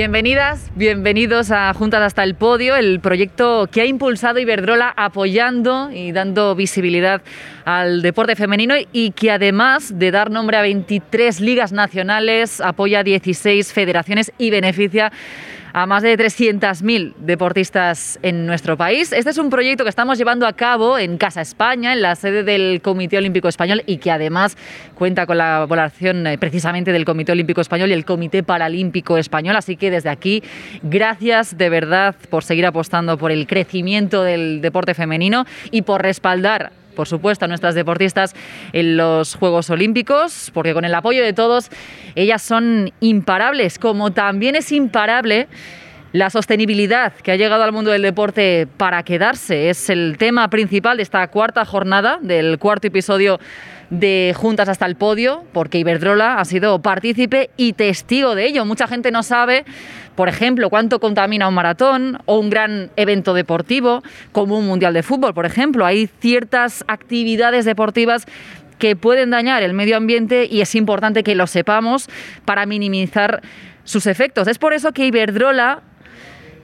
Bienvenidas, bienvenidos a Juntas hasta el Podio, el proyecto que ha impulsado Iberdrola apoyando y dando visibilidad al deporte femenino y que además de dar nombre a 23 ligas nacionales, apoya 16 federaciones y beneficia a más de 300.000 deportistas en nuestro país. Este es un proyecto que estamos llevando a cabo en Casa España, en la sede del Comité Olímpico Español y que además cuenta con la colaboración eh, precisamente del Comité Olímpico Español y el Comité Paralímpico Español. Así que desde aquí, gracias de verdad por seguir apostando por el crecimiento del deporte femenino y por respaldar por supuesto, a nuestras deportistas en los Juegos Olímpicos, porque con el apoyo de todos, ellas son imparables, como también es imparable la sostenibilidad que ha llegado al mundo del deporte para quedarse. Es el tema principal de esta cuarta jornada, del cuarto episodio de Juntas hasta el Podio, porque Iberdrola ha sido partícipe y testigo de ello. Mucha gente no sabe, por ejemplo, cuánto contamina un maratón o un gran evento deportivo, como un mundial de fútbol, por ejemplo. Hay ciertas actividades deportivas que pueden dañar el medio ambiente y es importante que lo sepamos para minimizar sus efectos. Es por eso que Iberdrola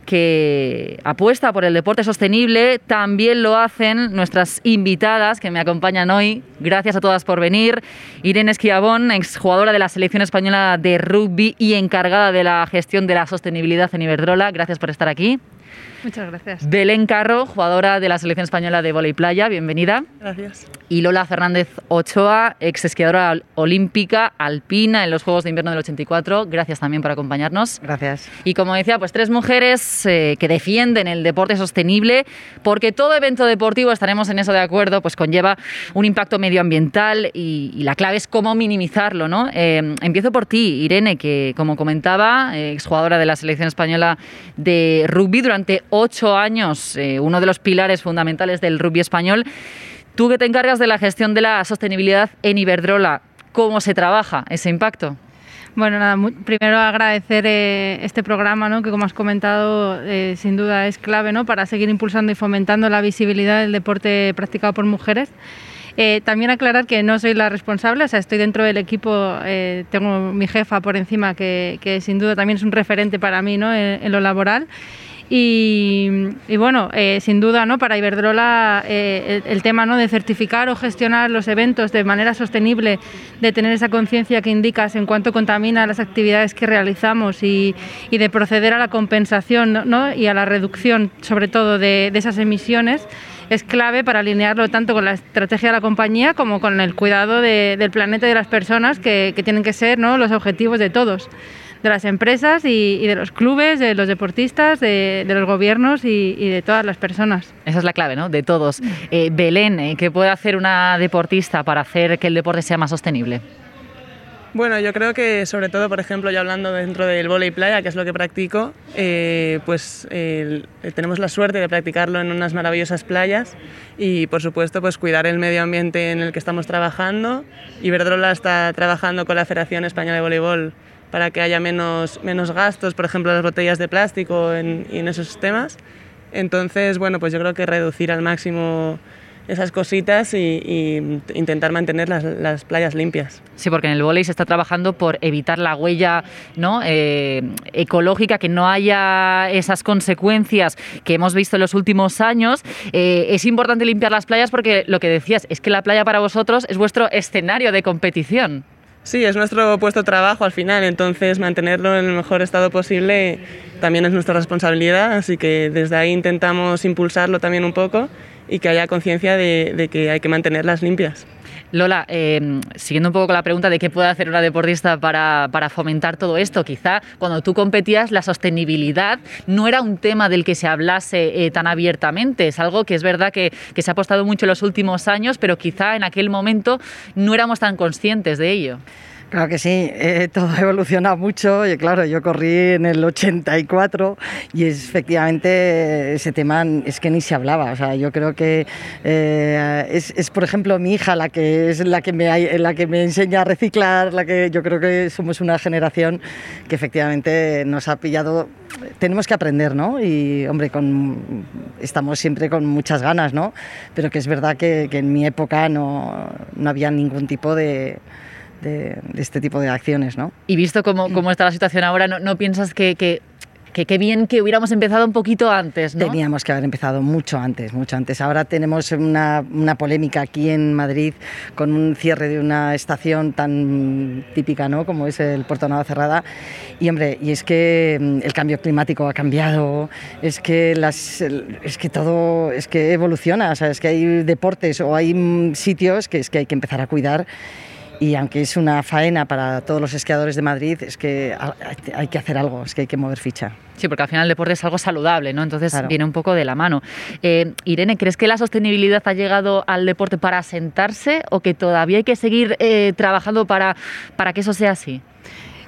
que apuesta por el deporte sostenible. También lo hacen nuestras invitadas que me acompañan hoy. Gracias a todas por venir. Irene Esquiabón, exjugadora de la selección española de rugby y encargada de la gestión de la sostenibilidad en Iberdrola. Gracias por estar aquí. Muchas gracias. Belén Carro, jugadora de la selección española de volei playa, bienvenida. Gracias. Y Lola Fernández Ochoa, ex esquiadora olímpica alpina en los Juegos de Invierno del 84. Gracias también por acompañarnos. Gracias. Y como decía, pues tres mujeres eh, que defienden el deporte sostenible, porque todo evento deportivo, estaremos en eso de acuerdo, pues conlleva un impacto medioambiental y, la clave es cómo minimizarlo, ¿no? Eh, empiezo por ti, Irene, que como comentaba, ex exjugadora de la selección española de rugby durante ocho años, eh, uno de los pilares fundamentales del rugby español. Tú que te encargas de la gestión de la sostenibilidad en Iberdrola, ¿cómo se trabaja ese impacto? Bueno, nada, primero agradecer eh, este programa, ¿no? que como has comentado, eh, sin duda es clave ¿no? para seguir impulsando y fomentando la visibilidad del deporte practicado por mujeres. también aclarar que no soy la responsable, o sea, estoy dentro del equipo, tengo mi jefa por encima, que, sin duda también es un referente para mí ¿no? en lo laboral. Y, bueno, eh, sin duda, ¿no? para Iberdrola eh, el, tema ¿no? de certificar o gestionar los eventos de manera sostenible, de tener esa conciencia que indicas en cuanto contamina las actividades que realizamos y, de proceder a la compensación y a la reducción, sobre todo, de, esas emisiones, es clave para alinearlo tanto con la estrategia de la compañía como con el cuidado del planeta y de las personas, que, que tienen que ser ¿no? los objetivos de todos de las empresas y, de los clubes, de los deportistas, de, los gobiernos y, de todas las personas. Esa es la clave, ¿no? De todos. Eh, Belén, eh, ¿qué puede hacer una deportista para hacer que el deporte sea más sostenible? Bueno, yo creo que sobre todo, por ejemplo, ya hablando dentro del volei playa, que es lo que practico, eh, pues tenemos la suerte de practicarlo en unas maravillosas playas y, por supuesto, pues cuidar el medio ambiente en el que estamos trabajando. Iberdrola está trabajando con la Federación Española de Voleibol para que haya menos, menos gastos, por ejemplo, las botellas de plástico en, y en esos temas. Entonces, bueno, pues yo creo que reducir al máximo esas cositas y, intentar mantener las, las, playas limpias. Sí, porque en el volei se está trabajando por evitar la huella ¿no? Eh, ecológica, que no haya esas consecuencias que hemos visto en los últimos años. Eh, es importante limpiar las playas porque lo que decías es que la playa para vosotros es vuestro escenario de competición. Sí, es nuestro puesto de trabajo al final, entonces mantenerlo en el mejor estado posible también es nuestra responsabilidad, así que desde ahí intentamos impulsarlo también un poco y que haya conciencia de, que hay que mantenerlas limpias. Lola, eh, siguiendo un poco con la pregunta de qué puede hacer una deportista para, fomentar todo esto, quizá cuando tú competías la sostenibilidad no era un tema del que se hablase eh, tan abiertamente, es algo que es verdad que, que se ha apostado mucho en los últimos años, pero quizá en aquel momento no éramos tan conscientes de ello. Claro que sí, eh, todo ha evolucionado mucho y claro, yo corrí en el 84 y efectivamente ese tema es que ni se hablaba, o sea, yo creo que eh, es, por ejemplo mi hija la que es la que me la que me enseña a reciclar, la que yo creo que somos una generación que efectivamente nos ha pillado, tenemos que aprender, ¿no? Y hombre, con, estamos siempre con muchas ganas, ¿no? Pero que es verdad que, que en mi época no, no había ningún tipo de de, este tipo de acciones. ¿no? Y visto cómo, cómo está la situación ahora, ¿no, no piensas que, que que qué bien que hubiéramos empezado un poquito antes, ¿no? Teníamos que haber empezado mucho antes, mucho antes. Ahora tenemos una, una, polémica aquí en Madrid con un cierre de una estación tan típica, ¿no? Como es el Puerto Nueva Cerrada. Y hombre, y es que mm, el cambio climático ha cambiado, es que las, es que todo, es que evoluciona, o sea, es que hay deportes o hay mm, sitios que es que hay que empezar a cuidar y aunque es una faena para todos los esquiadores de Madrid, es que hay que hacer algo, es que hay que mover ficha. Sí, porque al final el deporte es algo saludable, ¿no? Entonces viene un poco de la mano. Eh, Irene, ¿crees que la sostenibilidad ha llegado al deporte para asentarse o que todavía hay que seguir eh, trabajando para, para que eso sea así?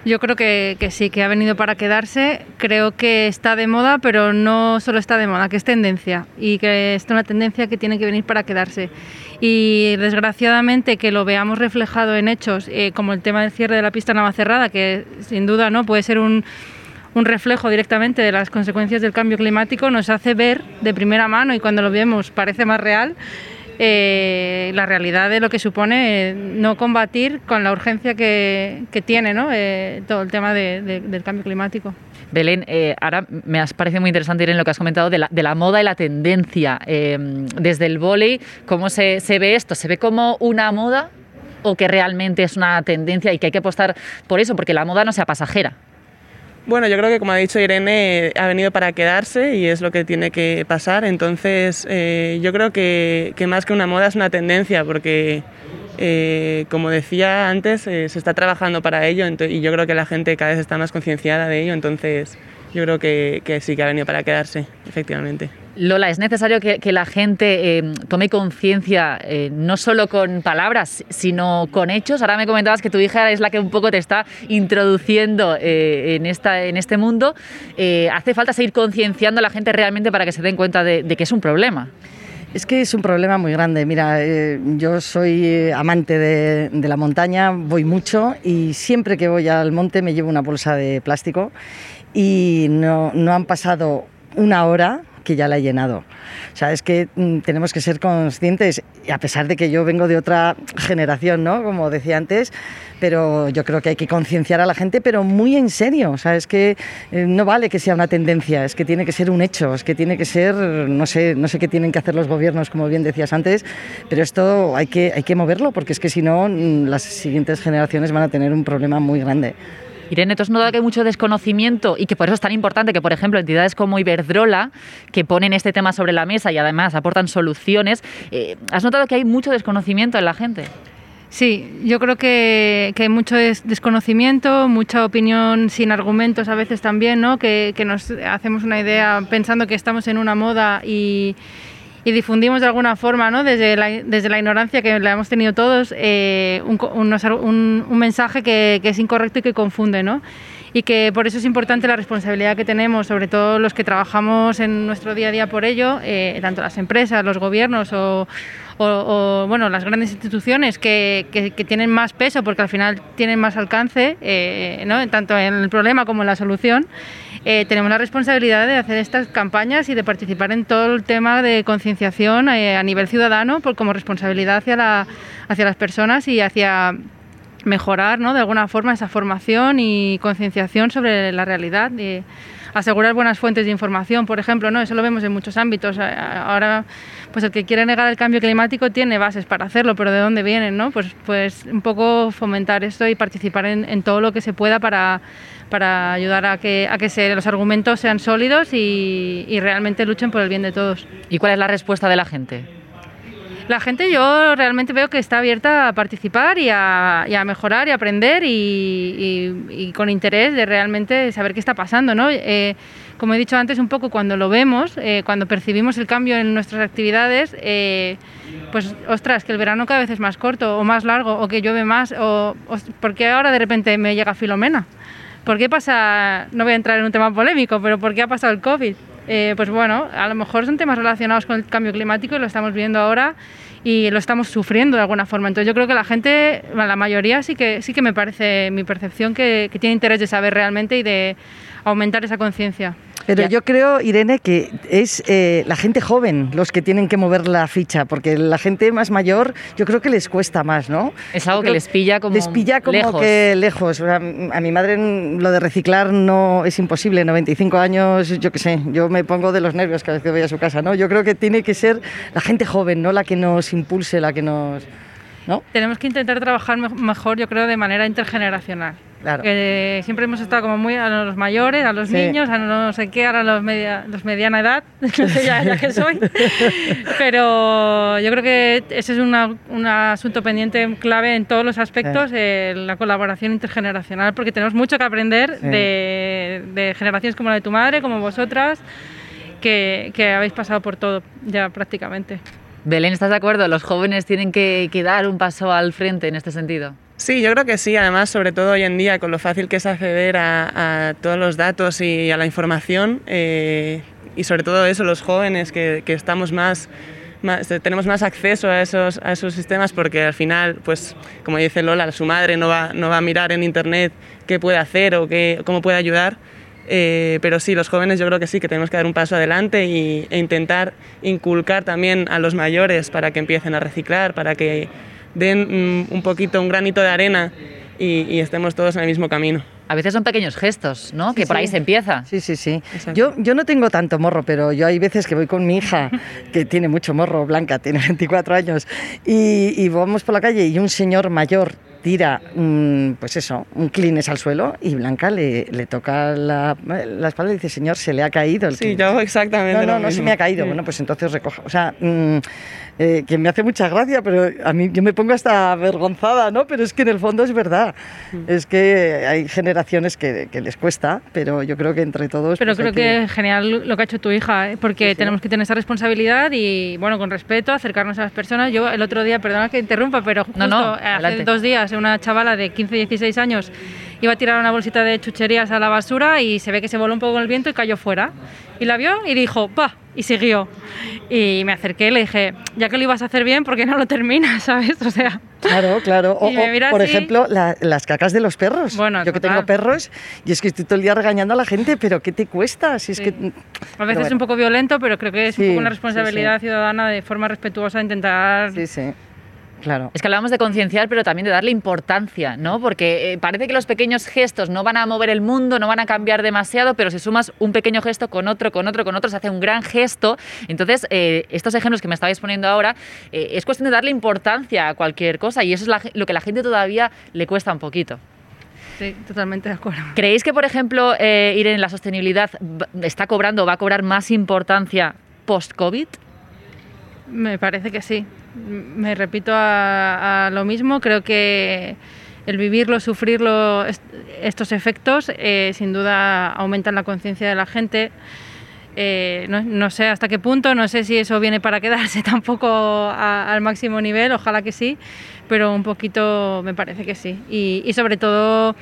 Yo creo que, que, sí, que ha venido para quedarse. Creo que está de moda, pero no solo está de moda, que es tendencia y que es una tendencia que tiene que venir para quedarse. Y desgraciadamente que lo veamos reflejado en hechos, eh, como el tema del cierre de la pista Navacerrada, que sin duda no puede ser un, un reflejo directamente de las consecuencias del cambio climático, nos hace ver de primera mano y cuando lo vemos parece más real eh, la realidad de lo que supone eh, no combatir con la urgencia que, tiene eh, todo el tema del cambio climático. Belén, ahora me has parecido muy interesante ir en lo que has comentado de la, moda y la tendencia. desde el vóley, ¿cómo se, se ve esto? ¿Se ve como una moda o que realmente es una tendencia y que hay que apostar por eso? Porque la moda no sea pasajera. Bueno, yo creo que como ha dicho Irene, ha venido para quedarse y es lo que tiene que pasar. Entonces, eh, yo creo que, más que una moda es una tendencia, porque eh, como decía antes, eh, se está trabajando para ello y yo creo que la gente cada vez está más concienciada de ello. Entonces, yo creo que, que sí que ha venido para quedarse, efectivamente. Lola, es necesario que, la gente eh, tome conciencia eh, no solo con palabras, sino con hechos. Ahora me comentabas que tu hija es la que un poco te está introduciendo eh, en, esta, en este mundo. ¿Hace falta seguir concienciando a la gente realmente para que se den cuenta de, que es un problema? Es que es un problema muy grande. Mira, yo soy amante de, de, la montaña, voy mucho y siempre que voy al monte me llevo una bolsa de plástico y no, no han pasado una hora que ya la he llenado. O sea, es que mm, tenemos que ser conscientes, y a pesar de que yo vengo de otra generación, ¿no? Como decía antes, pero yo creo que hay que concienciar a la gente, pero muy en serio. O sea, es que eh, no vale que sea una tendencia, es que tiene que ser un hecho, es que tiene que ser, no sé, no sé qué tienen que hacer los gobiernos, como bien decías antes, pero esto hay que, hay que moverlo, porque es que si no, mm, las siguientes generaciones van a tener un problema muy grande. Irene, ¿tú has notado que hay mucho desconocimiento y que por eso es tan importante que, por ejemplo, entidades como Iberdrola, que ponen este tema sobre la mesa y además aportan soluciones, eh, ¿has notado que hay mucho desconocimiento en la gente? Sí, yo creo que, hay mucho desconocimiento, mucha opinión sin argumentos a veces también, ¿no? que, que nos hacemos una idea pensando que estamos en una moda y, y difundimos de alguna forma, ¿no? desde, la, desde la ignorancia que la hemos tenido todos, eh, un, un, mensaje que, que, es incorrecto y que confunde. ¿no? Y que por eso es importante la responsabilidad que tenemos, sobre todo los que trabajamos en nuestro día a día por ello, eh, tanto las empresas, los gobiernos o, o, bueno, las grandes instituciones que, que, tienen más peso porque al final tienen más alcance, eh, ¿no? tanto en el problema como en la solución. Eh, tenemos la responsabilidad de hacer estas campañas y de participar en todo el tema de concienciación eh, a nivel ciudadano por, como responsabilidad hacia, la, hacia las personas y hacia mejorar ¿no? de alguna forma esa formación y concienciación sobre la realidad. Asegurar buenas fuentes de información, por ejemplo, ¿no? eso lo vemos en muchos ámbitos. Ahora, pues el que quiere negar el cambio climático tiene bases para hacerlo, pero ¿de dónde vienen? ¿no? Pues, pues un poco fomentar esto y participar en, en todo lo que se pueda para para ayudar a que, a que se, los argumentos sean sólidos y, y realmente luchen por el bien de todos. ¿Y cuál es la respuesta de la gente? La gente yo realmente veo que está abierta a participar y a, mejorar y aprender y, con interés de realmente saber qué está pasando. ¿no? Eh, como he dicho antes, un poco cuando lo vemos, eh, cuando percibimos el cambio en nuestras actividades, eh, pues ostras, que el verano cada vez es más corto o más largo o que llueve más o, o porque ahora de repente me llega Filomena. ¿Por qué pasa, no voy a entrar en un tema polémico, pero por qué ha pasado el COVID? Eh, pues bueno, a lo mejor son temas relacionados con el cambio climático y lo estamos viendo ahora y lo estamos sufriendo de alguna forma. Entonces yo creo que la gente, la mayoría sí que, sí que me parece mi percepción que, que tiene interés de saber realmente y de aumentar esa conciencia. Pero yo creo, Irene, que es eh, la gente joven los que tienen que mover la ficha, porque la gente más mayor yo creo que les cuesta más, ¿no? Es algo que les pilla como Les pilla como lejos. que lejos. O sea, a mi madre lo de reciclar no es imposible. 95 años, yo qué sé, yo me pongo de los nervios cada vez que voy a su casa, ¿no? Yo creo que tiene que ser la gente joven, ¿no? La que nos impulse, la que nos... ¿no? Tenemos que intentar trabajar me- mejor, yo creo, de manera intergeneracional. Claro. Que siempre hemos estado como muy a los mayores, a los Sí. niños, a no sé qué, ahora a los, media, los mediana edad, no sé ya, ya que soy. Pero yo creo que ese es una- un asunto pendiente clave en todos los aspectos, eh, la colaboración intergeneracional, porque tenemos mucho que aprender Sí. de, de generaciones como la de tu madre, como vosotras, que, que habéis pasado por todo ya prácticamente. Belén, ¿estás de acuerdo? Los jóvenes tienen que, que dar un paso al frente en este sentido. Sí, yo creo que sí. Además, sobre todo hoy en día, con lo fácil que es acceder a, a todos los datos y a la información, eh, y sobre todo eso, los jóvenes que, que estamos más, más- tenemos más acceso a esos, a esos sistemas, porque al final, pues, como dice Lola, su madre no va, no va a mirar en internet qué puede hacer o qué, cómo puede ayudar. Eh, pero sí, los jóvenes yo creo que sí, que tenemos que dar un paso adelante y, e intentar inculcar también a los mayores para que empiecen a reciclar, para que den un poquito, un granito de arena y, y estemos todos en el mismo camino. A veces son pequeños gestos, ¿no? Sí, que por sí. ahí se empieza. Sí, sí, sí. Exacto. Yo, yo no tengo tanto morro, pero yo hay veces que voy con mi hija, que tiene mucho morro, Blanca, tiene 24 años, y, y vamos por la calle y un señor mayor tira, mm, pues eso, un clines al suelo y Blanca le, le toca la, la espalda y dice, señor, se le ha caído el Sí, clines". yo hago exactamente No, lo no, no se me ha caído. Sí. Bueno, pues entonces recoja. O sea, mm, eh, que me hace mucha gracia, pero a mí yo me pongo hasta avergonzada, ¿no? Pero es que en el fondo es verdad. Mm. Es que hay generaciones que, que les cuesta, pero yo creo que entre todos. Pero pues, creo que es genial lo que ha hecho tu hija, ¿eh? porque Sí, sí. tenemos que tener esa responsabilidad y, bueno, con respeto, acercarnos a las personas. Yo el otro día, perdona que interrumpa, pero justo No, no, hace adelante. dos días una chavala de 15, 16 años iba a tirar una bolsita de chucherías a la basura y se ve que se voló un poco con el viento y cayó fuera. Y la vio y dijo, pa, y siguió. Y me acerqué y le dije, ya que lo ibas a hacer bien, ¿por qué no lo terminas, sabes? O sea, Claro, claro. O, o, por así. ejemplo, la- las cacas de los perros. Bueno, yo que total. tengo perros y es que estoy todo el día regañando a la gente, pero ¿qué te cuesta? Si es Sí. que. A veces Pero es bueno. un poco violento, pero creo que es un Sí, poco una responsabilidad sí. ciudadana de forma respetuosa intentar Sí, sí. Claro. Es que hablábamos de concienciar, pero también de darle importancia, ¿no? Porque eh, parece que los pequeños gestos no van a mover el mundo, no van a cambiar demasiado, pero si sumas un pequeño gesto con otro, con otro, con otro, se hace un gran gesto. Entonces, eh, estos ejemplos que me estabais poniendo ahora, eh, es cuestión de darle importancia a cualquier cosa y eso es la lo que a la gente todavía le cuesta un poquito. Sí, totalmente de acuerdo. ¿Creéis que, por ejemplo, eh, Irene, la sostenibilidad está cobrando, va a cobrar más importancia post-COVID? Me parece que sí. Me repito a, lo mismo. Creo que el vivirlo, sufrirlo, est- estos efectos, eh, sin duda aumentan la conciencia de la gente. Eh, no, sé hasta qué punto, no sé si eso viene para quedarse tampoco al máximo nivel, ojalá que sí, pero un poquito me parece que sí. Y sobre todo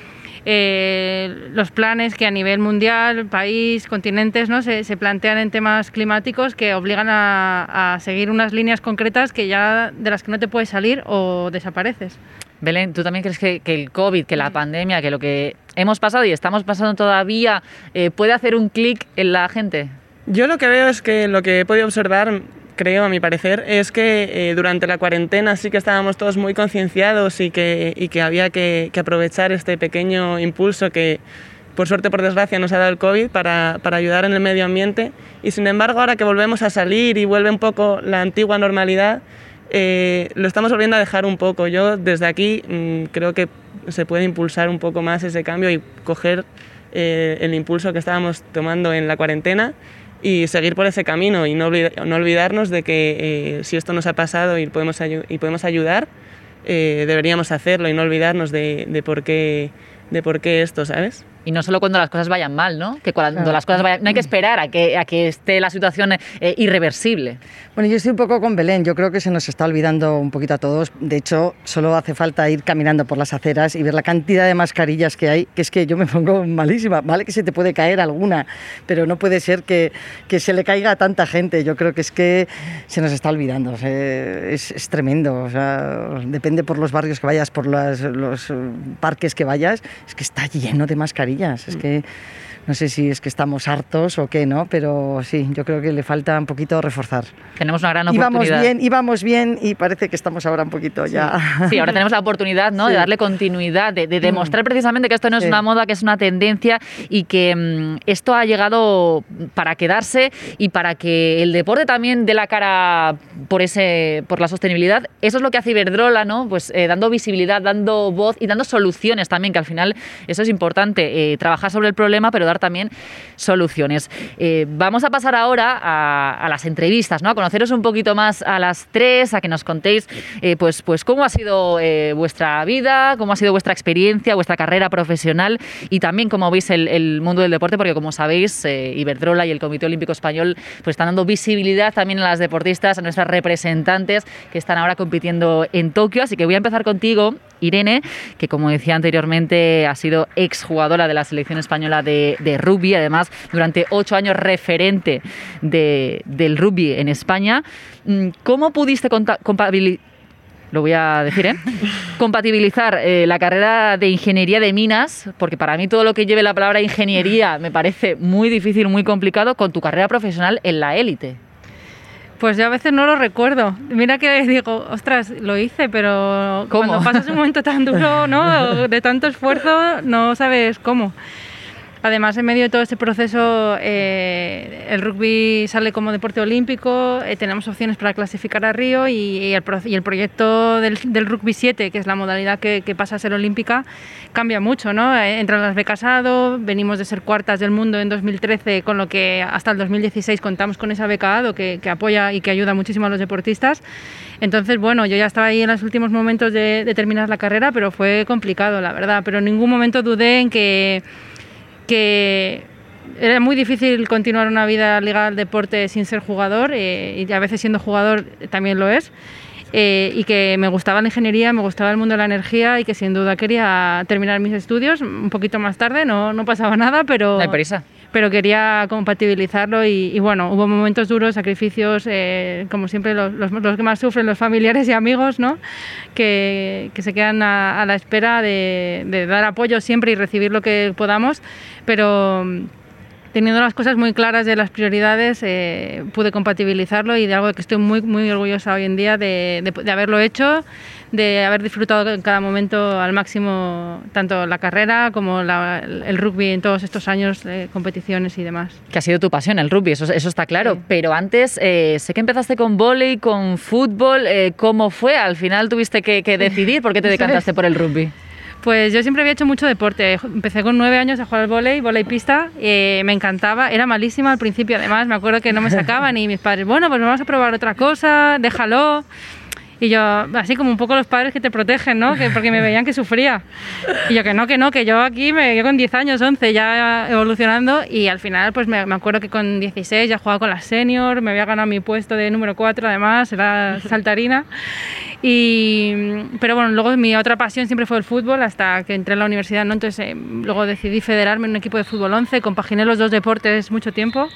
eh, los planes que a nivel mundial, país, continentes, ¿no? se, se plantean en temas climáticos que obligan a, a seguir unas líneas concretas que ya de las que no te puedes salir o desapareces. Belén, ¿tú también crees que, que el COVID, que la pandemia, que lo que hemos pasado y estamos pasando todavía, eh, puede hacer un clic en la gente? Yo lo que veo es que lo que he podido observar, creo a mi parecer, es que eh, durante la cuarentena sí que estábamos todos muy concienciados y que, y que había que, que aprovechar este pequeño impulso que por suerte, por desgracia, nos ha dado el COVID para, para ayudar en el medio ambiente. Y sin embargo, ahora que volvemos a salir y vuelve un poco la antigua normalidad, eh, lo estamos volviendo a dejar un poco. Yo desde aquí mm, creo que se puede impulsar un poco más ese cambio y coger eh, el impulso que estábamos tomando en la cuarentena y seguir por ese camino y no, no olvidarnos de que eh, si esto nos ha pasado y podemos, y podemos ayudar, eh, deberíamos hacerlo y no olvidarnos de, de por qué, de por qué esto, ¿sabes? Y no solo cuando las cosas vayan mal, ¿no? Que cuando las cosas vayan... No hay que esperar a que, a que esté la situación eh, irreversible. Bueno, yo estoy un poco con Belén. Yo creo que se nos está olvidando un poquito a todos. De hecho, solo hace falta ir caminando por las aceras y ver la cantidad de mascarillas que hay, que es que yo me pongo malísima. Vale que se te puede caer alguna, pero no puede ser que, que se le caiga a tanta gente. Yo creo que es que se nos está olvidando. es, es, tremendo. O sea, depende por los barrios que vayas, por los, los parques que vayas, es que está lleno de mascarillas. Es que no sé si es que estamos hartos o qué, ¿no? Pero sí, yo creo que le falta un poquito reforzar. Tenemos una gran oportunidad. Íbamos bien, íbamos bien y parece que estamos ahora un poquito ya. Sí, ahora tenemos la oportunidad, ¿no? De darle continuidad, de, demostrar mm. precisamente que esto no es una moda, que es una tendencia y que mm, esto ha llegado para quedarse y para que el deporte también dé la cara por ese, por la sostenibilidad. Eso es lo que hace Iberdrola, ¿no? Pues eh, dando visibilidad, dando voz y dando soluciones también, que al final eso es importante, eh, trabajar sobre el problema, pero dar también soluciones. Eh, vamos a pasar ahora a, las entrevistas, ¿no? a conoceros un poquito más a las tres, a que nos contéis eh, pues, pues cómo ha sido eh, vuestra vida, cómo ha sido vuestra experiencia, vuestra carrera profesional y también cómo veis el, mundo del deporte, porque como sabéis, Iberdrola y el Comité Olímpico Español pues, están dando visibilidad también a las deportistas, a nuestras representantes que están ahora compitiendo en Tokio. Así que voy a empezar contigo, Irene, que como decía anteriormente ha sido exjugadora de la selección española de de rugby, además durante ocho años referente del rugby en España. Mm, ¿Cómo pudiste compatibilizar? Lo voy a decir, ¿eh? Compatibilizar eh, la carrera de ingeniería de minas, porque para mí todo lo que lleve la palabra ingeniería me parece muy difícil, muy complicado, con tu carrera profesional en la élite. Pues yo a veces no lo recuerdo. Mira que digo, ostras, lo hice, pero cuando pasas un momento tan duro, ¿no? De tanto esfuerzo, no sabes cómo. Además, en medio de todo este proceso, eh, el rugby sale como deporte olímpico, eh, tenemos opciones para clasificar a Río y, el, proyecto del, rugby 7, que es la modalidad que, pasa a ser olímpica, cambia mucho. ¿no? Eh, entran las becas ADO, venimos de ser cuartas del mundo en 2013, con lo que hasta el 2016 contamos con esa beca ADO que, apoya y que ayuda muchísimo a los deportistas. Entonces, bueno, yo ya estaba ahí en los últimos momentos de, de terminar la carrera, pero fue complicado, la verdad. Pero en ningún momento dudé en que que era muy difícil continuar una vida ligada al deporte sin ser jugador eh, y a veces siendo jugador también lo es. Eh, y que me gustaba la ingeniería, me gustaba el mundo de la energía y que sin duda quería terminar mis estudios un poquito más tarde, no, no pasaba nada, pero... No prisa pero quería compatibilizarlo y, bueno, hubo momentos duros, sacrificios, eh, como siempre los, los, que más sufren, los familiares y amigos, ¿no? que, que se quedan a, la espera de, de, dar apoyo siempre y recibir lo que podamos, pero teniendo las cosas muy claras de las prioridades, eh, pude compatibilizarlo y de algo que estoy muy, muy orgullosa hoy en día de, de, haberlo hecho, de haber disfrutado en cada momento al máximo tanto la carrera como el rugby en todos estos años de competiciones y demás. Que ha sido tu pasión el rugby, eso, eso está claro. Pero antes, eh, sé que empezaste con vóley, con fútbol. Eh, ¿Cómo fue? Al final tuviste que, que decidir por qué te decantaste por el rugby. Pues yo siempre había hecho mucho deporte. Empecé con nueve años a jugar al volei, volei pista, me encantaba. Era malísima al principio, además, me acuerdo que no me sacaban y mis padres, bueno, pues vamos a probar otra cosa, déjalo. Y yo, así como un poco los padres que te protegen, ¿no? Que, porque me veían que sufría. Y yo, que no, que no, que yo aquí, me, yo con 10 años, 11, ya evolucionando. Y al final, pues me, me acuerdo que con 16 ya jugaba con la senior, me había ganado mi puesto de número 4, además, era saltarina. Y, pero bueno, luego mi otra pasión siempre fue el fútbol hasta que entré en la universidad, ¿no? Entonces eh, luego decidí federarme en un equipo de fútbol 11, compaginé los dos deportes mucho tiempo,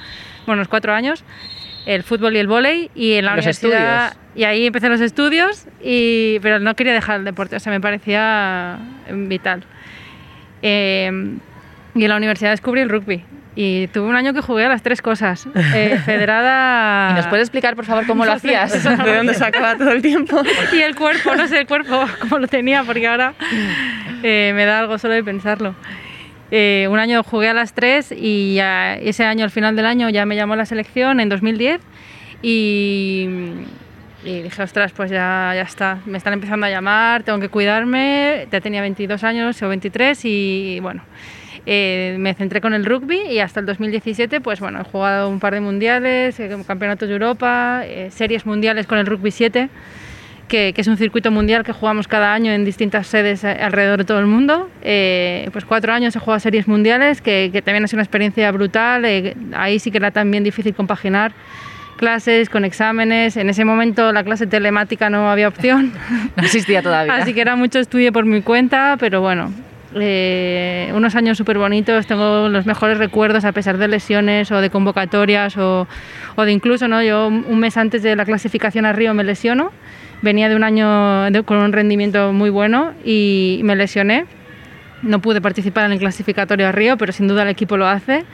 bueno, unos cuatro años, el fútbol y el vóley y en la universidad... Y ahí empecé los estudios, y, pero no quería dejar el deporte, o sea, me parecía vital. Eh, y en la universidad descubrí el rugby y tuve un año que jugué a las tres cosas. Eh, federada. ¿Y nos puedes explicar, por favor, cómo lo hacías? ¿De dónde sacaba todo el tiempo? y el cuerpo, no sé el cuerpo cómo lo tenía, porque ahora eh, me da algo solo de pensarlo. Eh, un año jugué a las tres y ese año, al final del año, ya me llamó la selección en 2010 y, y dije, ostras, pues ya, ya está, me están empezando a llamar, tengo que cuidarme, ya tenía 22 años o 23 y bueno eh, me centré con el rugby y hasta el 2017 pues bueno, he jugado un par de mundiales, eh, campeonatos de Europa, eh, series mundiales con el rugby 7 que, es un circuito mundial que jugamos cada año en distintas sedes alrededor de todo el mundo. Eh, pues cuatro años he jugado series mundiales, que, también ha sido una experiencia brutal. Eh, ahí sí que era también difícil compaginar clases con exámenes. En ese momento la clase telemática no había opción. No existía todavía. Así que era mucho estudio por mi cuenta, pero bueno, eh, unos años súper bonitos, tengo los mejores recuerdos a pesar de lesiones o de convocatorias o, o, de incluso, ¿no? yo un mes antes de la clasificación a Río me lesiono venía de un año con un rendimiento muy bueno y me lesioné. No pude participar en el clasificatorio a Río, pero sin duda el equipo lo hace.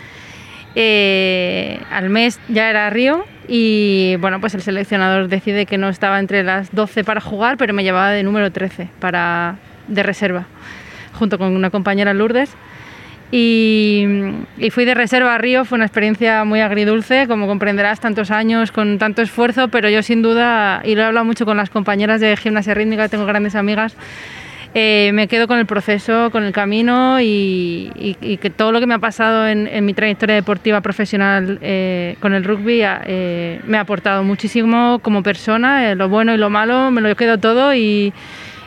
Eh, al mes ya era Río y bueno, pues el seleccionador decide que no estaba entre las 12 para jugar, pero me llevaba de número 13 para, de reserva, junto con una compañera Lourdes. Y, fui de reserva a Río, fue una experiencia muy agridulce, como comprenderás, tantos años, con tanto esfuerzo, pero yo sin duda, y lo he hablado mucho con las compañeras de gimnasia rítmica, tengo grandes amigas, eh, me quedo con el proceso, con el camino y, que todo lo que me ha pasado en, mi trayectoria deportiva profesional eh, con el rugby eh, me ha aportado muchísimo como persona, lo bueno y lo malo, me lo quedo todo y,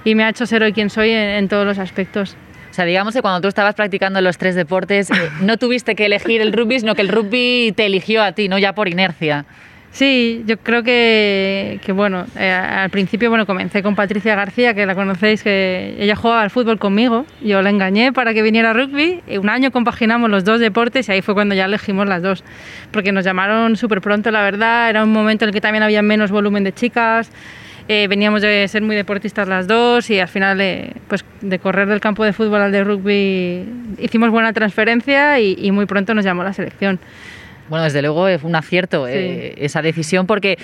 me ha hecho ser hoy quien soy en todos los aspectos. O sea, digamos que cuando tú estabas practicando los tres deportes, no tuviste que elegir el rugby, sino que el rugby te eligió a ti, no ya por inercia. Sí, yo creo que, que bueno, eh, al principio bueno, comencé con Patricia García, que la conocéis, que ella jugaba al fútbol conmigo, yo la engañé para que viniera a rugby, y un año compaginamos los dos deportes y ahí fue cuando ya elegimos las dos, porque nos llamaron súper pronto, la verdad, era un momento en el que también había menos volumen de chicas, eh, veníamos de ser muy deportistas las dos y al final eh, pues de correr del campo de fútbol al de rugby hicimos buena transferencia y, muy pronto nos llamó la selección. Bueno, desde luego fue un acierto eh, esa decisión porque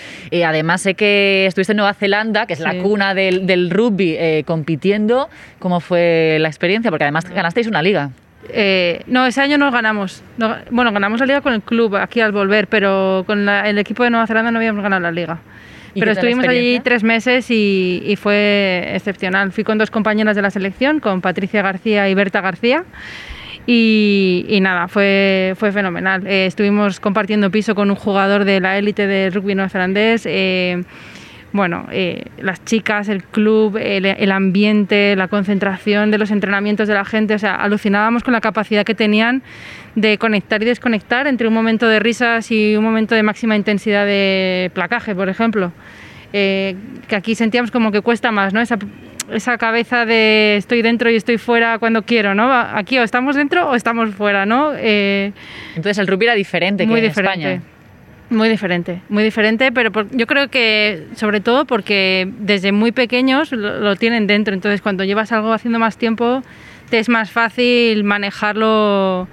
además sé que estuviste en Nueva Zelanda, que es la cuna del, rugby, compitiendo. ¿Cómo fue la experiencia? Porque además ganasteis una liga. no, ese año no ganamos. bueno, ganamos la liga con el club aquí al volver, pero con el equipo de Nueva Zelanda no habíamos ganado la liga. Pero estuvimos allí tres meses y, fue excepcional. Fui con dos compañeras de la selección, con Patricia García y Berta García. Y, nada, fue, fue fenomenal. Eh, estuvimos compartiendo piso con un jugador de la élite del rugby neozelandés. Eh, bueno, eh, las chicas, el club, el, ambiente, la concentración de los entrenamientos de la gente, o sea, alucinábamos con la capacidad que tenían de conectar y desconectar entre un momento de risas y un momento de máxima intensidad de placaje, por ejemplo. Eh, que aquí sentíamos como que cuesta más, ¿no? Esa, esa cabeza de estoy dentro y estoy fuera cuando quiero, ¿no? Aquí o estamos dentro o estamos fuera, ¿no? Eh, Entonces el rugby era diferente muy que en España. Muy diferente, muy diferente, pero yo creo que sobre todo porque desde muy pequeños lo, tienen dentro, entonces cuando llevas algo haciendo más tiempo te es más fácil manejarlo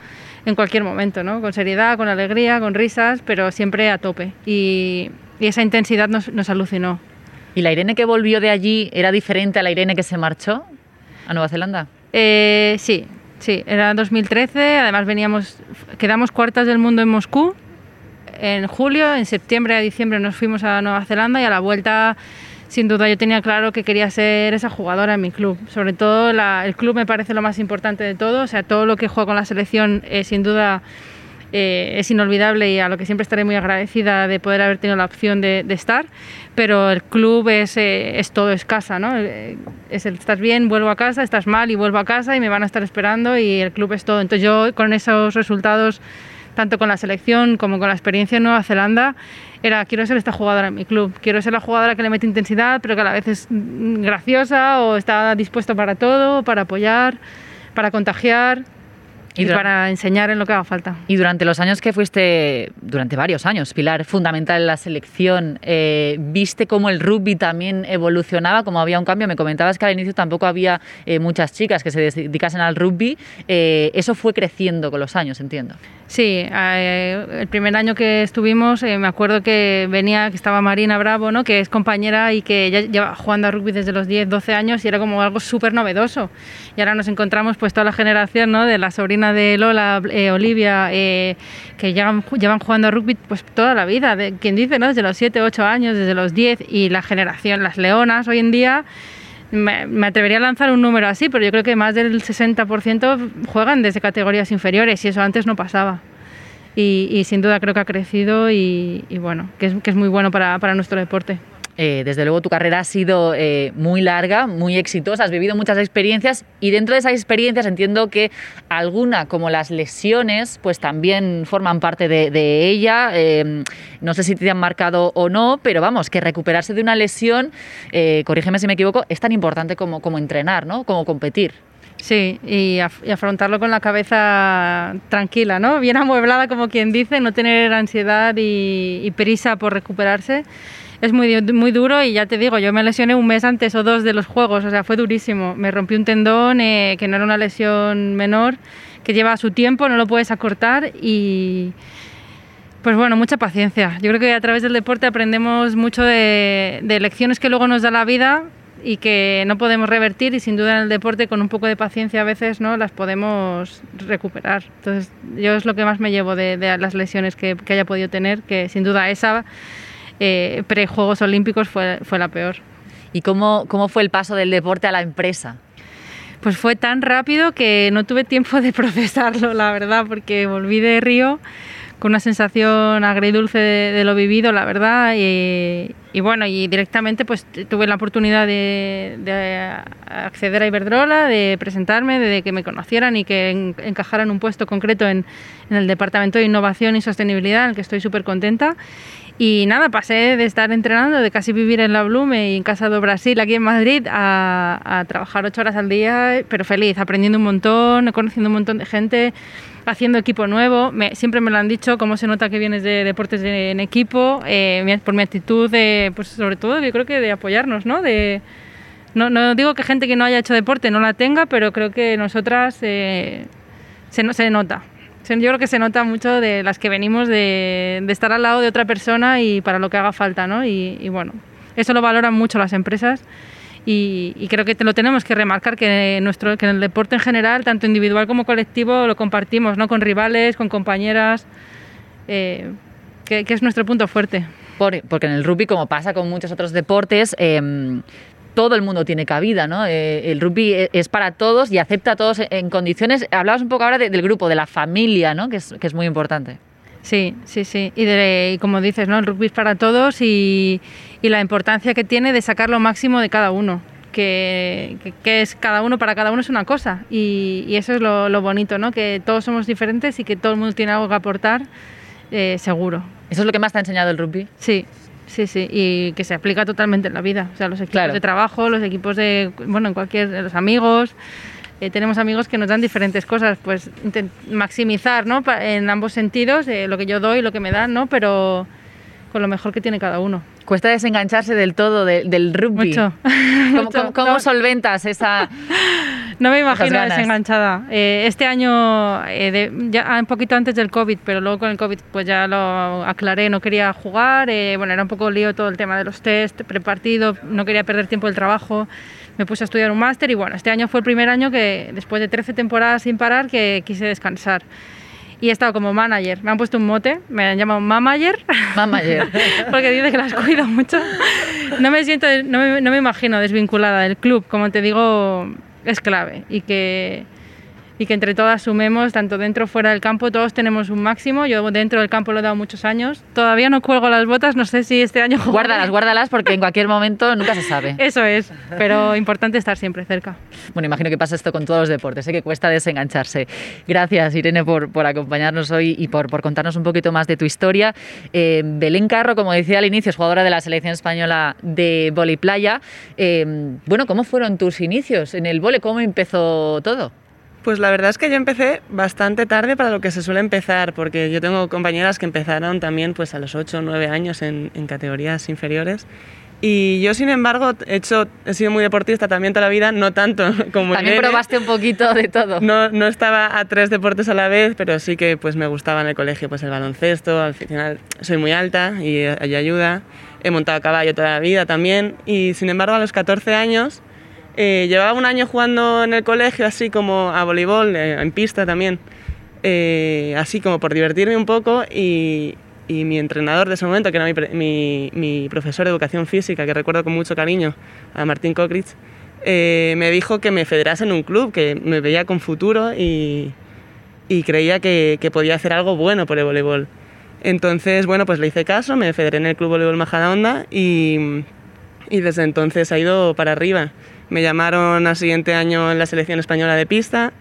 en cualquier momento, ¿no? Con seriedad, con alegría, con risas, pero siempre a tope. Y, esa intensidad nos, nos, alucinó. ¿Y la Irene que volvió de allí era diferente a la Irene que se marchó a Nueva Zelanda? Eh, sí, sí, era 2013, además veníamos, quedamos cuartas del mundo en Moscú en julio, en septiembre a diciembre nos fuimos a Nueva Zelanda y a la vuelta sin duda yo tenía claro que quería ser esa jugadora en mi club. Sobre todo el club me parece lo más importante de todo, o sea, todo lo que juego con la selección eh, sin duda eh, es inolvidable y a lo que siempre estaré muy agradecida de poder haber tenido la opción de, estar, pero el club es, eh, es, todo, es casa, ¿no? Es el estás bien, vuelvo a casa, estás mal y vuelvo a casa y me van a estar esperando y el club es todo. Entonces yo con esos resultados tanto con la selección como con la experiencia en Nueva Zelanda, era quiero ser esta jugadora en mi club, quiero ser la jugadora que le mete intensidad, pero que a la vez es graciosa o está dispuesto para todo, para apoyar, para contagiar. Y, para enseñar en lo que haga falta. Y durante los años que fuiste, durante varios años, Pilar, fundamental en la selección, eh, ¿viste cómo el rugby también evolucionaba, cómo había un cambio? Me comentabas que al inicio tampoco había eh, muchas chicas que se dedicasen al rugby. Eh, eso fue creciendo con los años, entiendo. Sí, eh, el primer año que estuvimos, eh, me acuerdo que venía, que estaba Marina Bravo, ¿no? que es compañera y que ya lleva jugando a rugby desde los 10, 12 años y era como algo súper novedoso. Y ahora nos encontramos pues toda la generación ¿no? de la sobrina de Lola, eh, Olivia, que llevan, llevan jugando a rugby pues toda la vida, de, quien dice, ¿no? desde los 7, 8 años, desde los 10 y la generación, las leonas hoy en día me, atrevería a lanzar un número así, pero yo creo que más del 60% juegan desde categorías inferiores y eso antes no pasaba. Y, sin duda creo que ha crecido y, bueno, que es, que es muy bueno para, para nuestro deporte. Eh, desde luego tu carrera ha sido eh, muy larga, muy exitosa, has vivido muchas experiencias y dentro de esas experiencias entiendo que alguna, como las lesiones, pues también forman parte de, ella. Eh, no sé si te han marcado o no, pero vamos, que recuperarse de una lesión, corrígeme si me equivoco, es tan importante como, como entrenar, ¿no? Como competir. Sí, y, afrontarlo con la cabeza tranquila, ¿no? Bien amueblada, como quien dice, no tener ansiedad y prisa por recuperarse es muy, muy duro y ya te digo, yo me lesioné un mes antes o dos de los juegos, o sea, fue durísimo. Me rompí un tendón eh, que no era una lesión menor, que lleva su tiempo, no lo puedes acortar y... Pues bueno, mucha paciencia. Yo creo que a través del deporte aprendemos mucho de, lecciones que luego nos da la vida y que no podemos revertir y sin duda en el deporte con un poco de paciencia a veces no las podemos recuperar. Entonces yo es lo que más me llevo de, las lesiones que, haya podido tener, que sin duda esa eh, pre-Juegos Olímpicos fue, fue la peor. ¿Y cómo, cómo fue el paso del deporte a la empresa? Pues fue tan rápido que no tuve tiempo de procesarlo, la verdad, porque volví de Río con una sensación agridulce de, lo vivido, la verdad, y, bueno, y directamente pues tuve la oportunidad de, acceder a Iberdrola, de presentarme, de que me conocieran y que encajaran un puesto concreto en, en, el Departamento de Innovación y Sostenibilidad, en el que estoy súper contenta. Y nada, pasé de estar entrenando, de casi vivir en la Blume y en Casa do Brasil, aquí en Madrid, a, trabajar ocho horas al día, pero feliz, aprendiendo un montón, conociendo un montón de gente, haciendo equipo nuevo. siempre me lo han dicho, cómo se nota que vienes de deportes en equipo, eh, por mi actitud, de, pues sobre todo yo creo que de apoyarnos, ¿no? De, no, digo que gente que no haya hecho deporte no la tenga, pero creo que nosotras eh, se nota yo creo que se nota mucho de las que venimos de, estar al lado de otra persona y para lo que haga falta, ¿no? Y, bueno, eso lo valoran mucho las empresas y, creo que te lo tenemos que remarcar que, nuestro, que en el deporte en general, tanto individual como colectivo, lo compartimos, ¿no? Con rivales, con compañeras, eh, que, es nuestro punto fuerte. porque en el rugby, como pasa con muchos otros deportes, em, todo el mundo tiene cabida, ¿no? Eh, el rugby e, es para todos y acepta a todos en condiciones. Hablabas un poco ahora del grupo, de la familia, ¿no? Que es, que es muy importante. Sí, sí, sí. Y, de, como dices, ¿no? El rugby es para todos y, y, la importancia que tiene de sacar lo máximo de cada uno. Que, que, es cada uno, para cada uno es una cosa. Y, y eso es lo, lo, bonito, ¿no? Que todos somos diferentes y que todo el mundo tiene algo que aportar, eh, seguro. ¿Eso es lo que más te ha enseñado el rugby? Sí, Sí, sí, y que se aplica totalmente en la vida. O sea, los equipos de trabajo, los equipos de, bueno, en cualquier, los amigos. Eh, tenemos amigos que nos dan diferentes cosas, pues maximizar, ¿no? En ambos sentidos, eh, lo que yo doy, lo que me dan, ¿no? Pero con lo mejor que tiene cada uno. Cuesta desengancharse del todo del rugby. Mucho. ¿Cómo, solventas esa.? No me imagino desenganchada. Eh, este año, eh, ya un poquito antes del COVID, pero luego con el COVID pues ya lo aclaré, no quería jugar. Eh, bueno, era un poco lío todo el tema de los test, prepartido, no quería perder tiempo del trabajo. Me puse a estudiar un máster y bueno, este año fue el primer año que, después de 13 temporadas sin parar, que quise descansar y he estado como manager. Me han puesto un mote, me han llamado mamager. Mamager. porque dice que las cuido mucho. No me siento, no me, no me imagino desvinculada del club, como te digo, es clave y que y que entre todas sumemos, tanto dentro fuera del campo, todos tenemos un máximo. Yo dentro del campo lo he dado muchos años. Todavía no cuelgo las botas, no sé si este año... Guárdalas, guárdalas porque en cualquier momento nunca se sabe. Eso es, pero importante estar siempre cerca. Bueno, imagino que pasa esto con todos los deportes, sé que cuesta desengancharse. Gracias, Irene, por, por acompañarnos hoy y por, por contarnos un poquito más de tu historia. Eh, Belén Carro, como decía al inicio, es jugadora de la selección española de vóley playa. Eh, bueno, ¿cómo fueron tus inicios en el vóley? ¿Cómo empezó todo? Pues la verdad es que yo empecé bastante tarde para lo que se suele empezar, porque yo tengo compañeras que empezaron también pues a los 8 o 9 años en, categorías inferiores. Y yo, sin embargo, he, hecho, he sido muy deportista también toda la vida, no tanto como También probaste un poquito de todo. No, no estaba a tres deportes a la vez, pero sí que pues, me gustaba en el colegio pues, el baloncesto, al final soy muy alta y, y ayuda. He montado a caballo toda la vida también. Y sin embargo, a los 14 años eh, llevaba un año jugando en el colegio, así como a voleibol, eh, en pista también, eh, así como por divertirme un poco y, y, mi entrenador de ese momento, que era mi, mi, profesor de educación física, que recuerdo con mucho cariño, a Martín Cockridge, me dijo que me federase en un club, que me veía con futuro y, y creía que, que, podía hacer algo bueno por el voleibol. Entonces, bueno, pues le hice caso, me federé en el Club Voleibol Majadahonda y y desde entonces ha ido para arriba. Me llamaron al siguiente año en la selección española de pista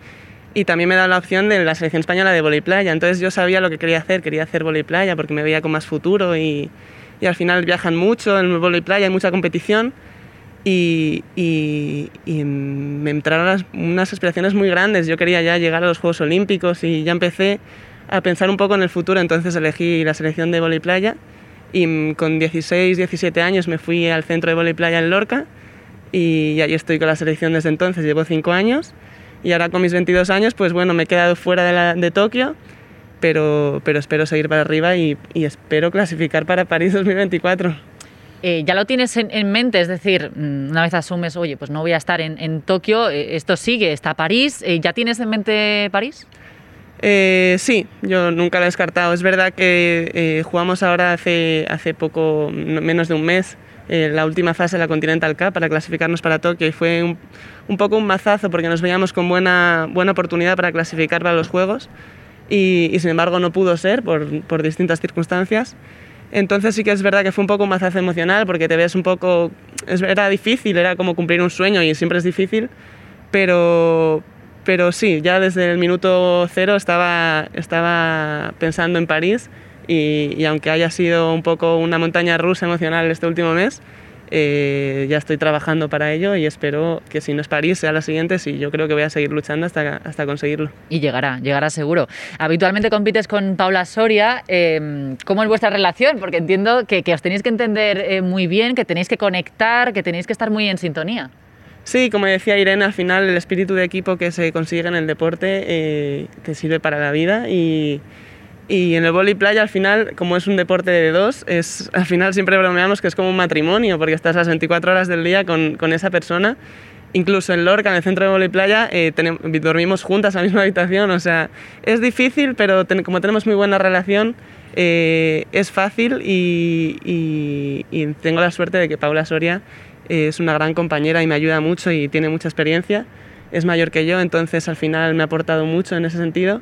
y también me da la opción de la selección española de volei playa. Entonces yo sabía lo que quería hacer, quería hacer volei playa porque me veía con más futuro y, y al final viajan mucho en el volei playa, hay mucha competición y, y, me entraron unas aspiraciones muy grandes. Yo quería ya llegar a los Juegos Olímpicos y ya empecé a pensar un poco en el futuro, entonces elegí la selección de volei playa y con 16, 17 años me fui al centro de volei playa en Lorca y ahí estoy con la selección desde entonces, llevo 5 años y ahora con mis 22 años, pues bueno, me he quedado fuera de, la, de Tokio, pero, pero espero seguir para arriba y, y espero clasificar para París 2024. Eh, ya lo tienes en, en, mente, es decir, mm, una vez asumes, oye, pues no voy a estar en, en Tokio, eh, esto sigue, está París, eh, ¿ya tienes en mente París? Eh, sí, yo nunca lo he descartado. Es verdad que eh, jugamos ahora hace, hace poco, menos de un mes, eh, la última fase de la Continental Cup para clasificarnos para Tokio y fue un, un, poco un mazazo porque nos veíamos con buena, buena oportunidad para clasificar para los Juegos y, y sin embargo no pudo ser por, por, distintas circunstancias. Entonces sí que es verdad que fue un poco un mazazo emocional porque te ves un poco... era difícil, era como cumplir un sueño y siempre es difícil, pero, pero sí, ya desde el minuto cero estaba, estaba pensando en París y, y, aunque haya sido un poco una montaña rusa emocional este último mes, eh, ya estoy trabajando para ello y espero que si no es París sea la siguiente, sí, yo creo que voy a seguir luchando hasta, hasta conseguirlo. Y llegará, llegará seguro. Habitualmente compites con Paula Soria, eh, ¿cómo es vuestra relación? Porque entiendo que, que os tenéis que entender eh, muy bien, que tenéis que conectar, que tenéis que estar muy en sintonía. Sí, como decía Irene, al final el espíritu de equipo que se consigue en el deporte eh, te sirve para la vida y, y en el vóley playa al final, como es un deporte de dos, es, al final siempre bromeamos que es como un matrimonio porque estás las 24 horas del día con, con esa persona. Incluso en Lorca, en el centro de vóley playa, eh, tenemos, dormimos juntas en la misma habitación. O sea, es difícil, pero ten, como tenemos muy buena relación, eh, es fácil y, y, y tengo la suerte de que Paula Soria es una gran compañera y me ayuda mucho y tiene mucha experiencia. Es mayor que yo, entonces al final me ha aportado mucho en ese sentido.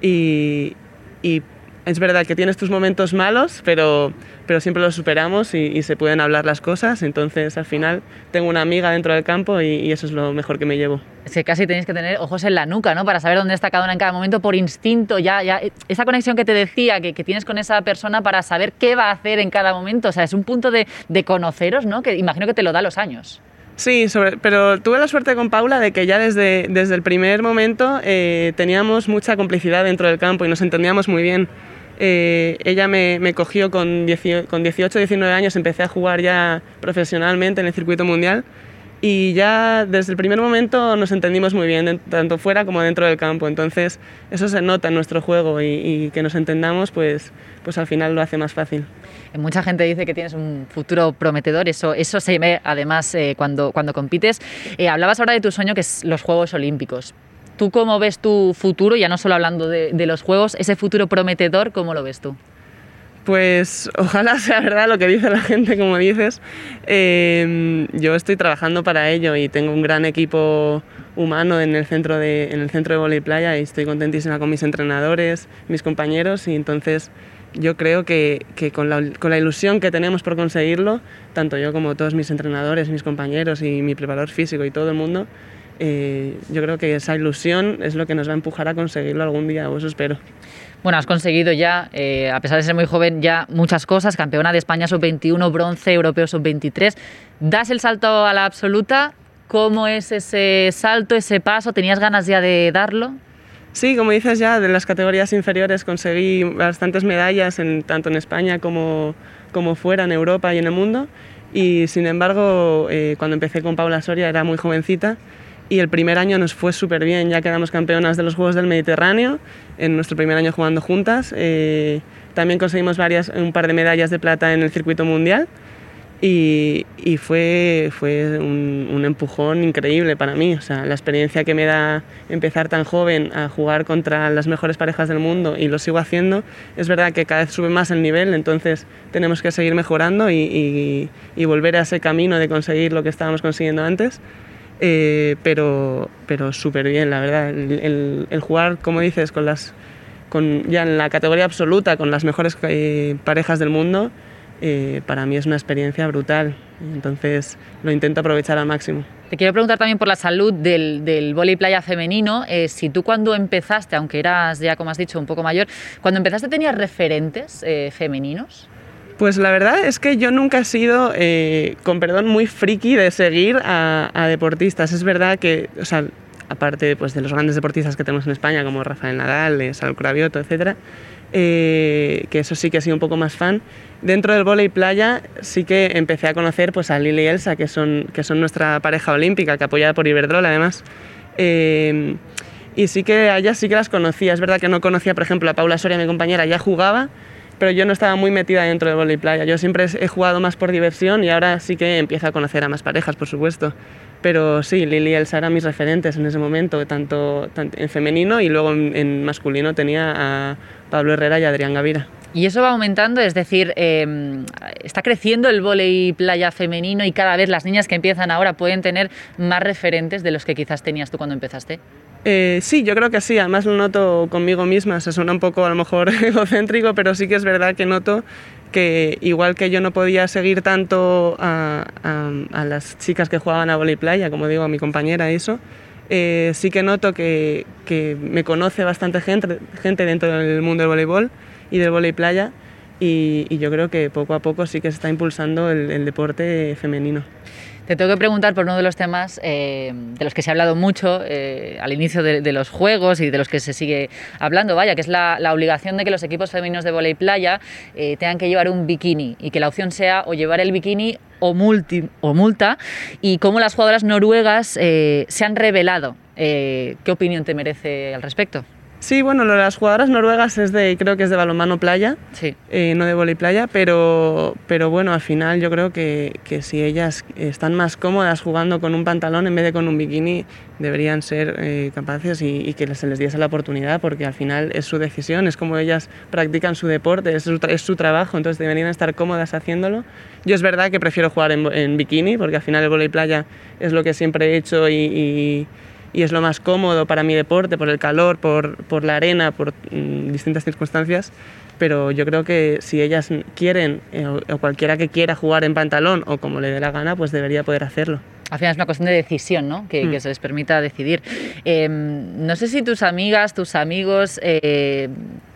Y, y es verdad que tienes tus momentos malos, pero, pero siempre los superamos y, se pueden hablar las cosas. Entonces, al final, tengo una amiga dentro del campo y, eso es lo mejor que me llevo. Es casi tenéis que tener ojos en la nuca, ¿no? Para saber dónde está cada una en cada momento por instinto. Ya, ya esa conexión que te decía que, que tienes con esa persona para saber qué va a hacer en cada momento. O sea, es un punto de, de conoceros, ¿no? Que imagino que te lo da los años. Sí, sobre, pero tuve la suerte con Paula de que ya desde, desde el primer momento eh, teníamos mucha complicidad dentro del campo y nos entendíamos muy bien. Eh, ella me, me cogió con, diecio, con 18, 19 años, empecé a jugar ya profesionalmente en el circuito mundial y ya desde el primer momento nos entendimos muy bien, tanto fuera como dentro del campo. Entonces eso se nota en nuestro juego y, y que nos entendamos, pues, pues al final lo hace más fácil. Mucha gente dice que tienes un futuro prometedor, eso, eso se ve además eh, cuando, cuando compites. Eh, hablabas ahora de tu sueño que es los Juegos Olímpicos. ¿Tú cómo ves tu futuro, ya no solo hablando de, los Juegos, ese futuro prometedor, cómo lo ves tú? Pues ojalá sea verdad lo que dice la gente, como dices. Eh, yo estoy trabajando para ello y tengo un gran equipo humano en el centro de, en el centro playa y estoy contentísima con mis entrenadores, mis compañeros y entonces yo creo que, que con, la, con, la, ilusión que tenemos por conseguirlo, tanto yo como todos mis entrenadores, mis compañeros y mi preparador físico y todo el mundo, eh, yo creo que esa ilusión es lo que nos va a empujar a conseguirlo algún día, o eso espero. Bueno, has conseguido ya, eh, a pesar de ser muy joven, ya muchas cosas, campeona de España sub-21, bronce, europeo sub-23. Das el salto a la absoluta, ¿cómo es ese salto, ese paso? ¿Tenías ganas ya de darlo? Sí, como dices ya, de las categorías inferiores conseguí bastantes medallas, en, tanto en España como, como fuera, en Europa y en el mundo. Y sin embargo, eh, cuando empecé con Paula Soria era muy jovencita y el primer año nos fue súper bien, ya quedamos campeonas de los Juegos del Mediterráneo en nuestro primer año jugando juntas. Eh, también conseguimos varias, un par de medallas de plata en el circuito mundial y, y fue, fue un, un, empujón increíble para mí. O sea, la experiencia que me da empezar tan joven a jugar contra las mejores parejas del mundo y lo sigo haciendo, es verdad que cada vez sube más el nivel, entonces tenemos que seguir mejorando y, y, y volver a ese camino de conseguir lo que estábamos consiguiendo antes. Eh, pero, pero súper bien, la verdad. El, el, el, jugar, como dices, con las, con, ya en la categoría absoluta, con las mejores eh, parejas del mundo, eh, para mí es una experiencia brutal. Entonces lo intento aprovechar al máximo. Te quiero preguntar también por la salud del, del vóley playa femenino. Eh, si tú cuando empezaste, aunque eras ya, como has dicho, un poco mayor, cuando empezaste tenías referentes eh, femeninos. Pues la verdad es que yo nunca he sido, eh, con perdón, muy friki de seguir a, a, deportistas. Es verdad que, o sea, aparte pues, de los grandes deportistas que tenemos en España, como Rafael Nadal, Sal Cravioto, etc., eh, que eso sí que he sido un poco más fan. Dentro del vóley playa sí que empecé a conocer pues, a Lili y Elsa, que son, que son nuestra pareja olímpica, que apoyada por Iberdrola además. Eh, y sí que a ellas sí que las conocía. Es verdad que no conocía, por ejemplo, a Paula Soria, mi compañera, ya jugaba, pero yo no estaba muy metida dentro del vóley playa. Yo siempre he jugado más por diversión y ahora sí que empiezo a conocer a más parejas, por supuesto. Pero sí, Lili y Elsa eran mis referentes en ese momento, tanto, tanto en femenino y luego en, en, masculino tenía a Pablo Herrera y Adrián Gavira. Y eso va aumentando, es decir, eh, está creciendo el vóley playa femenino y cada vez las niñas que empiezan ahora pueden tener más referentes de los que quizás tenías tú cuando empezaste. Eh, sí, yo creo que sí, además lo noto conmigo misma, se suena un poco a lo mejor egocéntrico, pero sí que es verdad que noto que igual que yo no podía seguir tanto a, las chicas que jugaban a vóley playa, como digo, a mi compañera eso, eh, sí que noto que, que, me conoce bastante gente, gente dentro del mundo del voleibol y del vóley playa y, y, yo creo que poco a poco sí que se está impulsando el, el deporte femenino. Te tengo que preguntar por uno de los temas eh, de los que se ha hablado mucho eh, al inicio de, de, los Juegos y de los que se sigue hablando, vaya, que es la, la obligación de que los equipos femeninos de volei playa eh, tengan que llevar un bikini y que la opción sea o llevar el bikini o, multi, o multa y cómo las jugadoras noruegas eh, se han revelado. Eh, ¿Qué opinión te merece al respecto? Sí, bueno, lo de las jugadoras noruegas es de, creo que es de balonmano playa, sí. eh, no de vóley playa, pero, pero bueno, al final yo creo que, que, si ellas están más cómodas jugando con un pantalón en vez de con un bikini, deberían ser eh, capaces y, y, que se les diese la oportunidad, porque al final es su decisión, es como ellas practican su deporte, es su, es su trabajo, entonces deberían estar cómodas haciéndolo. Yo es verdad que prefiero jugar en, en bikini, porque al final el vóley playa es lo que siempre he hecho y, y y es lo más cómodo para mi deporte, por el calor, por, por la arena, por mm, distintas circunstancias. Pero yo creo que si ellas quieren, eh, o cualquiera que quiera jugar en pantalón o como le dé la gana, pues debería poder hacerlo. Al final es una cuestión de decisión, ¿no? Que, mm. que se les permita decidir. Eh, no sé si tus amigas, tus amigos eh,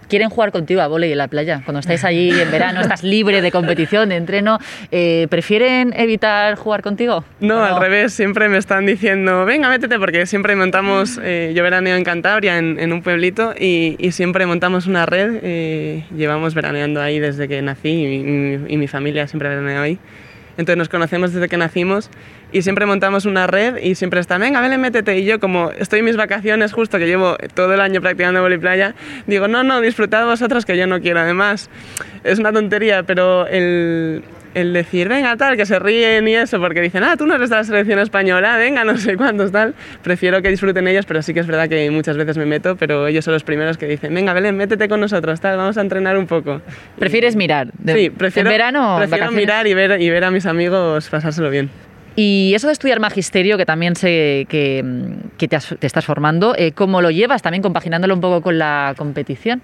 quieren jugar contigo a volei en la playa. Cuando estáis allí en verano, estás libre de competición, de entreno, eh, ¿prefieren evitar jugar contigo? No, no, al revés, siempre me están diciendo, venga, métete, porque siempre montamos, eh, yo veraneo en Cantabria, en, en un pueblito, y, y, siempre montamos una red, eh, llevamos veraneando ahí desde que nací, y, y, y mi familia siempre veranea ahí. Entonces nos conocemos desde que nacimos y siempre montamos una red y siempre está, venga, vele, métete. Y yo, como estoy en mis vacaciones, justo que llevo todo el año practicando vóley playa, digo, no, no, disfrutad vosotros que yo no quiero. Además, es una tontería, pero el, el decir, venga, tal, que se ríen y eso, porque dicen, ah, tú no eres de la selección española, venga, no sé cuántos, tal. Prefiero que disfruten ellos, pero sí que es verdad que muchas veces me meto, pero ellos son los primeros que dicen, venga, Belén, métete con nosotros, tal, vamos a entrenar un poco. ¿Prefieres mirar? De, sí, prefiero, ¿En verano prefiero mirar y ver, y ver a mis amigos pasárselo bien. Y eso de estudiar magisterio, que también sé que, que te, has, te, estás formando, eh, ¿cómo lo llevas? También compaginándolo un poco con la competición.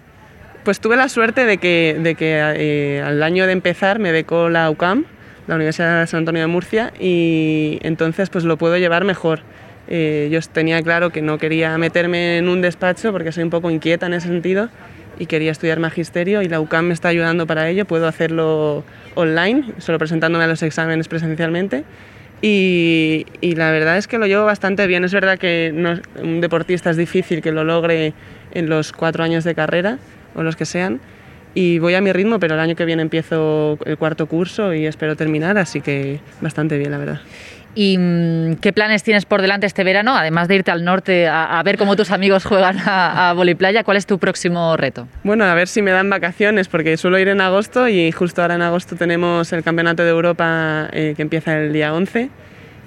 Pues tuve la suerte de que, de que eh, al año de empezar me becó la UCAM, la Universidad de San Antonio de Murcia, y entonces pues lo puedo llevar mejor. Eh, yo tenía claro que no quería meterme en un despacho porque soy un poco inquieta en ese sentido y quería estudiar magisterio y la UCAM me está ayudando para ello. Puedo hacerlo online, solo presentándome a los exámenes presencialmente. Y, la verdad es que lo llevo bastante bien. Es verdad que no, un deportista es difícil que lo logre en los cuatro años de carrera o los que sean. Y voy a mi ritmo, pero el año que viene empiezo el cuarto curso y espero terminar, así que bastante bien, la verdad. ¿Y mm, qué planes tienes por delante este verano? Además de irte al norte a, a ver cómo tus amigos juegan a, a Playa, ¿cuál es tu próximo reto? Bueno, a ver si me dan vacaciones, porque suelo ir en agosto y justo ahora en agosto tenemos el Campeonato de Europa eh, que empieza el día 11.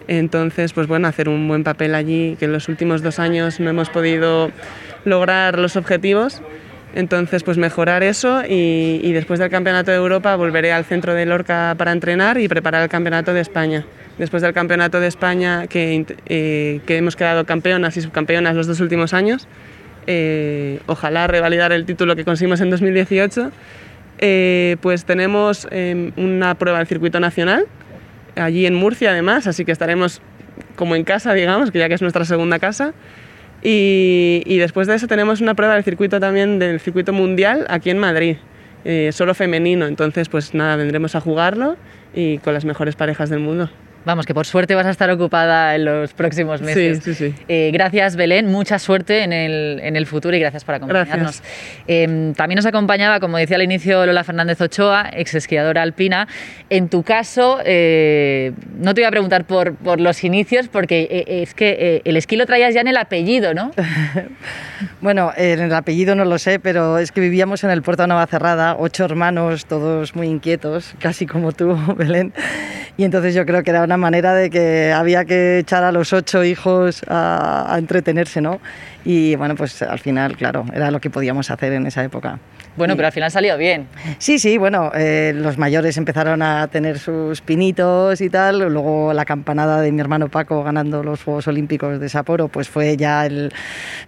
Entonces, pues bueno, hacer un buen papel allí, que en los últimos dos años no hemos podido lograr los objetivos. Entonces, pues mejorar eso y, después del Campeonato de Europa volveré al centro de Lorca para entrenar y preparar el Campeonato de España después del Campeonato de España que, eh, hemos quedado campeonas y subcampeonas los dos últimos años. Eh, ojalá revalidar el título que conseguimos en 2018 Eh, pues tenemos em, una prueba del circuito nacional, allí en Murcia además, así que estaremos como en casa, digamos, que ya que es nuestra segunda casa. Y, y después de eso tenemos una prueba del circuito también, del circuito mundial, aquí en Madrid, eh, solo femenino. Entonces, pues nada, vendremos a jugarlo y con las mejores parejas del mundo. Vamos, que por suerte vas a estar ocupada en los próximos meses. Sí, sí, sí. Eh, gracias, Belén. Mucha suerte en el, en el, futuro y gracias por acompañarnos. Eh, también nos acompañaba, como decía al inicio, Lola Fernández Ochoa, ex esquiadora alpina. En tu caso, eh, no te voy a preguntar por, por los inicios, porque eh, es que eh, el esquí lo traías ya en el apellido, ¿no? bueno, en el apellido no lo sé, pero es que vivíamos en el puerto de Navacerrada, ocho hermanos, todos muy inquietos, casi como tú, Belén. Y entonces yo creo que era una manera de que había que echar a los ocho hijos a, a, entretenerse, ¿no? Y bueno, pues al final, claro, era lo que podíamos hacer en esa época. Bueno, pero al final salió bien. Sí, sí, bueno, eh, los mayores empezaron a tener sus pinitos y tal, luego la campanada de mi hermano Paco ganando los Juegos Olímpicos de Sapporo, pues fue ya el,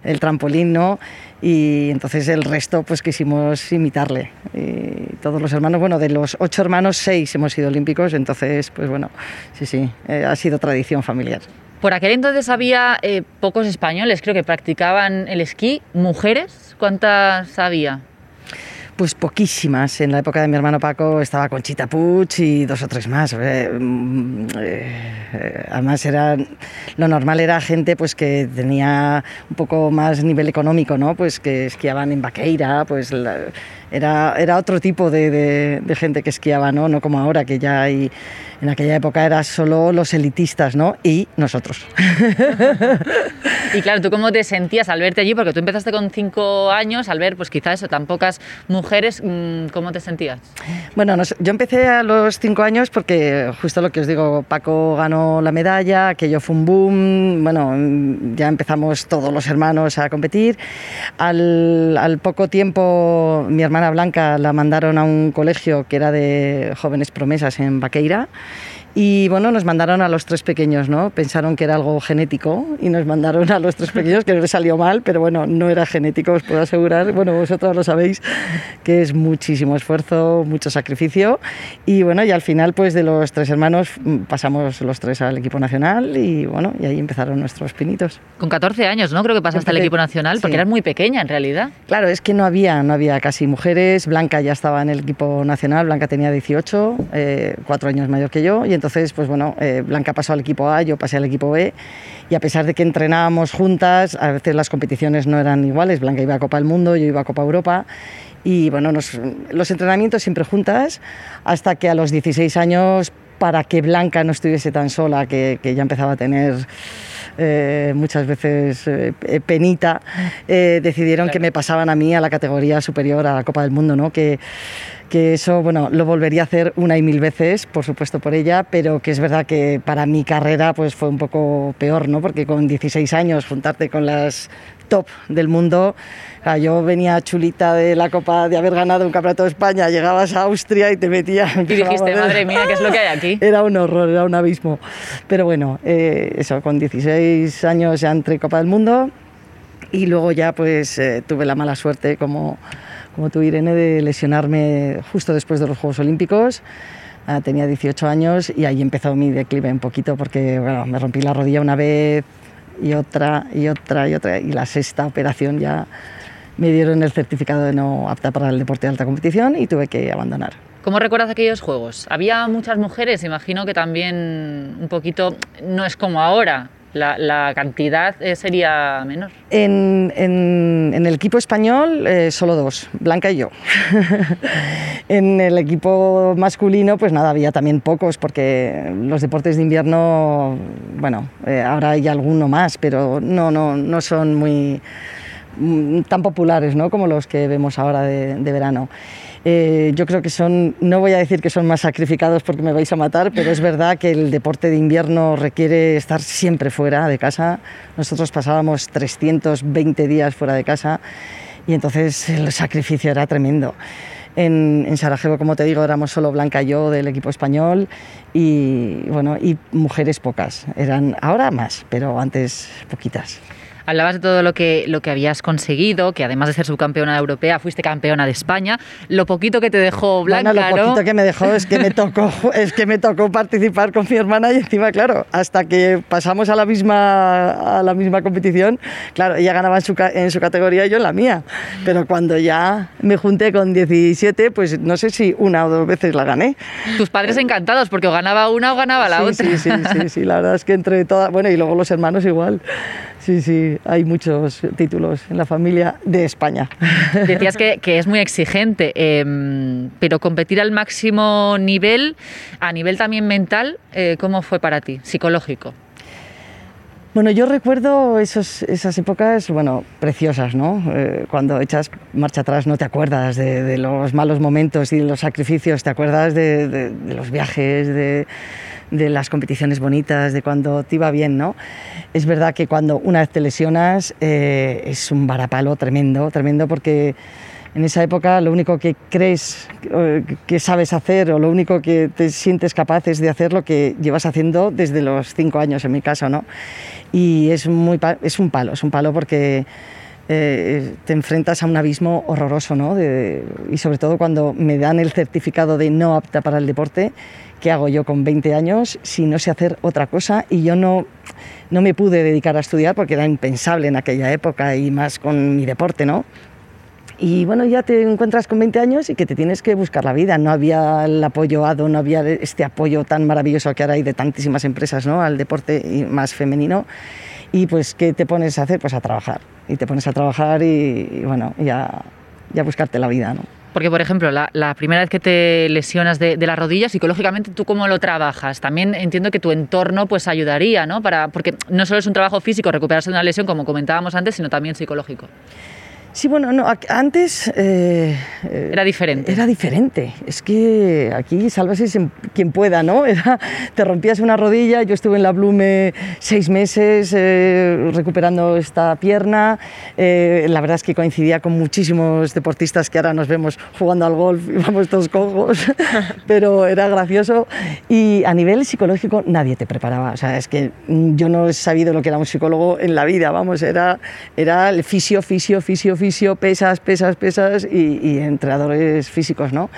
el trampolín, ¿no? Y entonces el resto pues quisimos imitarle. Y todos los hermanos, bueno, de los ocho hermanos, seis hemos sido olímpicos, entonces pues bueno, sí, sí, eh, ha sido tradición familiar. Por aquel entonces había eh, pocos españoles, creo que practicaban el esquí. ¿Mujeres? ¿Cuántas había? Pues poquísimas. En la época de mi hermano Paco estaba Conchita Puch y dos o tres más. Eh, eh, además era lo normal era gente pues que tenía un poco más nivel económico, ¿no? Pues que esquiaban en Vaqueira, pues la, era, era otro tipo de, de, de, gente que esquiaba, ¿no? No como ahora que ya hay en aquella época era solo los elitistas, ¿no? Y nosotros. y claro, ¿tú cómo te sentías al verte allí? Porque tú empezaste con cinco años, al ver, pues quizás eso, tan pocas mujeres, ¿cómo te sentías? Bueno, no, yo empecé a los cinco años porque, justo lo que os digo, Paco ganó la medalla, aquello fue un boom, bueno, ya empezamos todos los hermanos a competir. Al, al poco tiempo, mi hermana Blanca la mandaron a un colegio que era de jóvenes promesas en Vaqueira y bueno, nos mandaron a los tres pequeños, ¿no? Pensaron que era algo genético y nos mandaron a los tres pequeños, que no les salió mal, pero bueno, no era genético, os puedo asegurar. Bueno, vosotros lo sabéis, que es muchísimo esfuerzo, mucho sacrificio. Y bueno, y al final, pues de los tres hermanos pasamos los tres al equipo nacional y bueno, y ahí empezaron nuestros pinitos. Con 14 años, ¿no? Creo que pasaste al equipo nacional, porque sí. eras muy pequeña en realidad. Claro, es que no había, no había casi mujeres. Blanca ya estaba en el equipo nacional, Blanca tenía 18, eh, cuatro años mayor que yo, y entonces entonces, pues bueno, eh, Blanca pasó al equipo A, yo pasé al equipo B y a pesar de que entrenábamos juntas, a veces las competiciones no eran iguales. Blanca iba a Copa del Mundo, yo iba a Copa Europa y bueno, nos, los entrenamientos siempre juntas hasta que a los 16 años, para que Blanca no estuviese tan sola, que, que ya empezaba a tener eh, muchas veces eh, penita, eh, decidieron claro. que me pasaban a mí a la categoría superior a la Copa del Mundo, ¿no? Que, que eso, bueno, lo volvería a hacer una y mil veces, por supuesto por ella, pero que es verdad que para mi carrera pues fue un poco peor, ¿no? Porque con 16 años juntarte con las top del mundo, yo venía chulita de la Copa de haber ganado un campeonato de España, llegabas a Austria y te metías... Y dijiste, madre mía, ¿qué es lo que hay aquí? Era un horror, era un abismo. Pero bueno, eh, eso, con 16 años ya entré Copa del Mundo y luego ya pues eh, tuve la mala suerte como como tú, Irene, de lesionarme justo después de los Juegos Olímpicos. Uh, tenía 18 años y ahí empezó mi declive un poquito porque bueno, me rompí la rodilla una vez y otra y otra y otra y la sexta operación ya me dieron el certificado de no apta para el deporte de alta competición y tuve que abandonar. ¿Cómo recuerdas aquellos juegos? Había muchas mujeres, imagino que también un poquito, no es como ahora, la, cantidad eh, sería menor. En, en, el equipo español, eh, solo dos, Blanca y yo. en el equipo masculino, pues nada, había también pocos, porque los deportes de invierno, bueno, eh, ahora hay alguno más, pero no, no, no son muy tan populares ¿no? como los que vemos ahora de verano. Eh, yo creo que son, no voy a decir que son más sacrificados porque me vais a matar, pero es verdad que el deporte de invierno requiere estar siempre fuera de casa. Nosotros pasábamos 320 días fuera de casa y entonces el sacrificio era tremendo. En, en, Sarajevo, como te digo, éramos solo Blanca y yo del equipo español y, bueno, y mujeres pocas. Eran ahora más, pero antes poquitas. Hablabas de todo lo que, lo que habías conseguido, que además de ser subcampeona europea, fuiste campeona de España. Lo poquito que te dejó Blanca, bueno, lo poquito que me dejó es que me tocó, es que me tocó participar con mi hermana y encima, claro, hasta que pasamos a la misma, a la misma competición, claro, ella ganaba en su, en su categoría y yo en la mía. Pero cuando ya me junté con 17, pues no sé si una o dos veces la gané. Tus padres encantados, porque o ganaba una o ganaba la otra. Sí, sí, sí, sí, la verdad es que entre todas, bueno, y luego los hermanos igual. Sí, sí, hay muchos títulos en la familia de España. Decías que, que es muy exigente, eh, pero competir al máximo nivel, a nivel también mental, eh, ¿cómo fue para ti, psicológico? Bueno, yo recuerdo esos, esas épocas, bueno, preciosas, ¿no? Eh, cuando echas marcha atrás no te acuerdas de, de, los malos momentos y de los sacrificios, te acuerdas de, de, de los viajes, de, las competiciones bonitas, de cuando te iba bien, ¿no? Es verdad que cuando una vez te lesionas eh, es un varapalo tremendo, tremendo porque en esa época lo único que crees que sabes hacer o lo único que te sientes capaz es de hacer lo que llevas haciendo desde los cinco años, en mi caso, ¿no? Y es, muy, es un palo, es un palo porque eh, te enfrentas a un abismo horroroso, ¿no? De, y sobre todo cuando me dan el certificado de no apta para el deporte, ¿qué hago yo con 20 años si no sé hacer otra cosa? Y yo no, no me pude dedicar a estudiar porque era impensable en aquella época y más con mi deporte, ¿no? Y bueno, ya te encuentras con 20 años y que te tienes que buscar la vida. No había el apoyo ADO, no había este apoyo tan maravilloso que ahora hay de tantísimas empresas ¿no? al deporte más femenino. Y pues, ¿qué te pones a hacer? Pues a trabajar. Y te pones a trabajar y, y bueno, ya, ya buscarte la vida, ¿no? Porque, por ejemplo, la, primera vez que te lesionas de, de, la rodilla, psicológicamente, ¿tú cómo lo trabajas? También entiendo que tu entorno pues ayudaría, ¿no? Para, porque no solo es un trabajo físico recuperarse de una lesión, como comentábamos antes, sino también psicológico. Sí, bueno, no, antes... Eh, era diferente. Era diferente. Es que aquí sálvase quien pueda, ¿no? Era, te rompías una rodilla, yo estuve en la Blume seis meses eh, recuperando esta pierna. Eh, la verdad es que coincidía con muchísimos deportistas que ahora nos vemos jugando al golf y vamos todos cojos, pero era gracioso. Y a nivel psicológico nadie te preparaba. O sea, es que yo no he sabido lo que era un psicólogo en la vida, vamos, era, era el fisio, fisio, fisio, fisio pesas, pesas, pesas y, y entrenadores físicos, ¿no?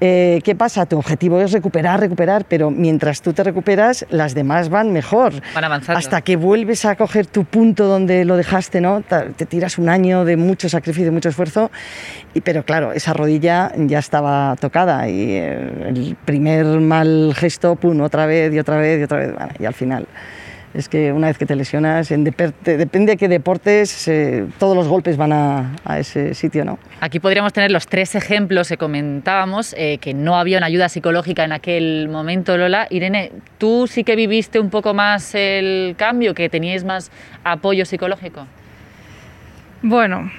Eh, ¿Qué pasa? Tu objetivo es recuperar, recuperar, pero mientras tú te recuperas, las demás van mejor. Van avanzando. Hasta que vuelves a coger tu punto donde lo dejaste, ¿no? Te tiras un año de mucho sacrificio, de mucho esfuerzo, y, pero claro, esa rodilla ya estaba tocada y eh, el primer mal gesto, pum, otra vez y otra vez y otra vez, bueno, y al final es que una vez que te lesionas, en depende de qué deportes, eh, todos los golpes van a, a, ese sitio, ¿no? Aquí podríamos tener los tres ejemplos que comentábamos, eh, que no había una ayuda psicológica en aquel momento, Lola. Irene, ¿tú sí que viviste un poco más el cambio, que teníais más apoyo psicológico? Bueno,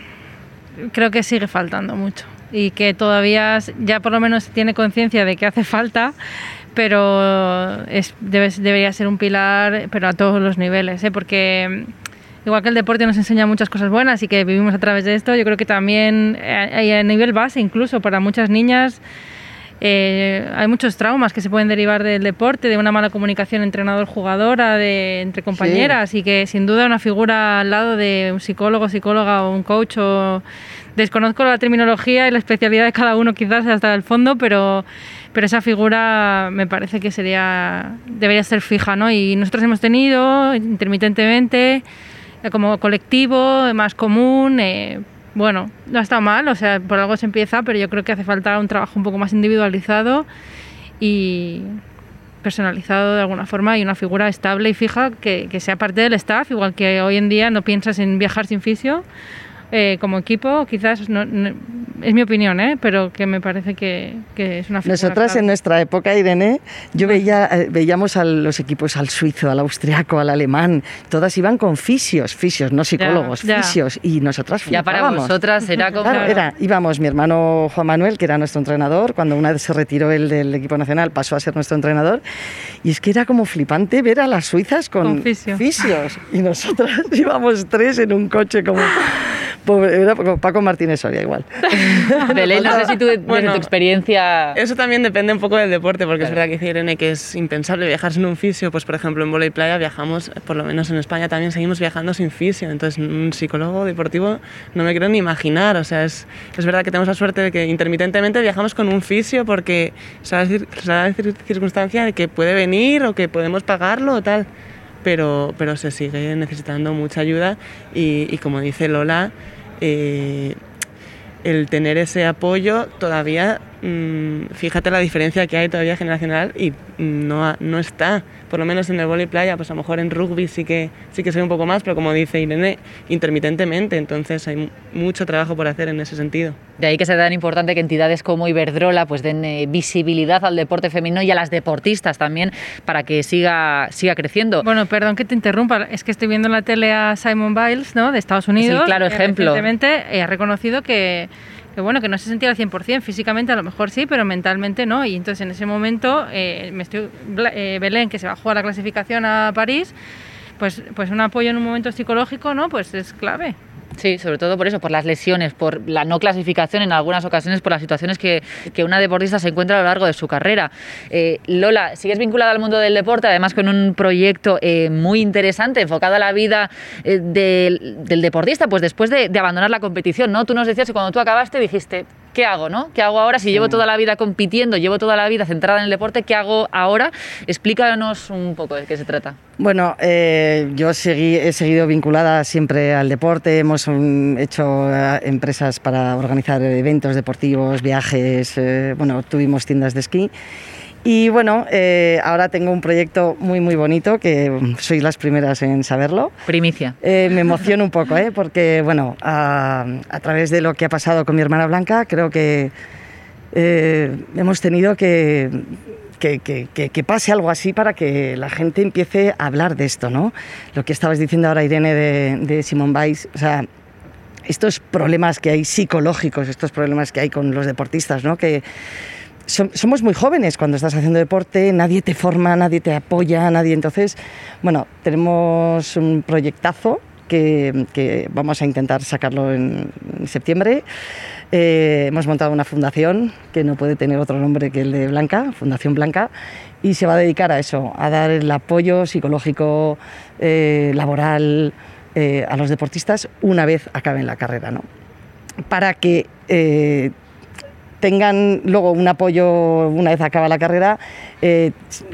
creo que sigue faltando mucho y que todavía ya por lo menos tiene conciencia de que hace falta pero es, debe, debería ser un pilar, pero a todos los niveles, ¿eh? porque igual que el deporte nos enseña muchas cosas buenas y que vivimos a través de esto, yo creo que también a, a nivel base, incluso para muchas niñas, eh, hay muchos traumas que se pueden derivar del deporte, de una mala comunicación entrenador-jugadora, de, entre compañeras, sí. y que sin duda una figura al lado de un psicólogo, psicóloga o un coach o desconozco la terminología y la especialidad de cada uno quizás hasta el fondo, pero pero esa figura me parece que sería debería ser fija, ¿no? Y nosotros hemos tenido intermitentemente eh, como colectivo más común. Eh, bueno, no está mal, o sea, por algo se empieza, pero yo creo que hace falta un trabajo un poco más individualizado y personalizado de alguna forma y una figura estable y fija que, que sea parte del staff, igual que hoy en día no piensas en viajar sin fisio, eh, como equipo, quizás no, no, es mi opinión, ¿eh? pero que me parece que, que es una Nosotras clave. en nuestra época, Irene, yo veía, eh, veíamos a los equipos al suizo, al austriaco, al alemán, todas iban con fisios, fisios, no psicólogos, ya, ya. fisios, y nosotras Ya para vosotras era como... Claro, era, íbamos, mi hermano Juan Manuel, que era nuestro entrenador, cuando una vez se retiró él del equipo nacional, pasó a ser nuestro entrenador, y es que era como flipante ver a las suizas con, con fisio. fisios, y nosotras íbamos tres en un coche como Era Paco Martínez Soria igual. Belén, no sé si tú, desde tu experiencia... Eso también depende un poco del deporte, porque es verdad que dice Irene que es impensable viajar sin un fisio. Pues, por ejemplo, en volei playa viajamos, por lo menos en España también seguimos viajando sin fisio. Entonces, un psicólogo deportivo no me quiero ni imaginar. O sea, es, es verdad que tenemos la suerte de que intermitentemente viajamos con un fisio porque se da la circunstancia de que puede venir o que podemos pagarlo o tal. Pero, pero se sigue necesitando mucha ayuda y, y como dice Lola, eh, el tener ese apoyo todavía, mm, fíjate la diferencia que hay todavía generacional y no, no está por lo menos en el vóley playa, pues a lo mejor en rugby sí que, sí que se ve un poco más, pero como dice Irene, intermitentemente, entonces hay mucho trabajo por hacer en ese sentido. De ahí que sea tan importante que entidades como Iberdrola pues den eh, visibilidad al deporte femenino y a las deportistas también para que siga, siga creciendo. Bueno, perdón que te interrumpa, es que estoy viendo en la tele a Simon Biles, ¿no? de Estados Unidos. Sí, claro ejemplo. Recientemente ha reconocido que que bueno, que no se sentía al 100%, físicamente a lo mejor sí, pero mentalmente no. Y entonces en ese momento, eh, me estoy, eh, Belén, que se bajó a la clasificación a París, pues, pues un apoyo en un momento psicológico, ¿no? Pues es clave. Sí, sobre todo por eso, por las lesiones, por la no clasificación en algunas ocasiones, por las situaciones que, que una deportista se encuentra a lo largo de su carrera. Eh, Lola, sigues vinculada al mundo del deporte, además con un proyecto eh, muy interesante, enfocado a la vida eh, del, del, deportista, pues después de, de, abandonar la competición, ¿no? Tú nos decías que cuando tú acabaste dijiste, ¿qué hago, no? ¿Qué hago ahora? Si llevo toda la vida compitiendo, llevo toda la vida centrada en el deporte, ¿qué hago ahora? Explícanos un poco de qué se trata. Bueno, eh, yo seguí, he seguido vinculada siempre al deporte, hemos um, hecho uh, empresas para organizar eventos deportivos, viajes, eh, bueno, tuvimos tiendas de esquí y bueno, eh, ahora tengo un proyecto muy, muy bonito, que sois las primeras en saberlo. Primicia. Eh, me emociono un poco, ¿eh? porque bueno, a, a, través de lo que ha pasado con mi hermana Blanca, creo que eh, hemos tenido que, que, que, que, pase algo así para que la gente empiece a hablar de esto, ¿no? Lo que estabas diciendo ahora, Irene, de, de Simón Weiss, o sea, estos problemas que hay psicológicos, estos problemas que hay con los deportistas, ¿no? Que, somos muy jóvenes cuando estás haciendo deporte, nadie te forma, nadie te apoya, nadie. Entonces, bueno, tenemos un proyectazo que, que vamos a intentar sacarlo en, septiembre. Eh, hemos montado una fundación que no puede tener otro nombre que el de Blanca, Fundación Blanca, y se va a dedicar a eso, a dar el apoyo psicológico, eh, laboral eh, a los deportistas una vez acaben la carrera, ¿no? Para que eh, tengan luego un apoyo una vez acaba la carrera, eh,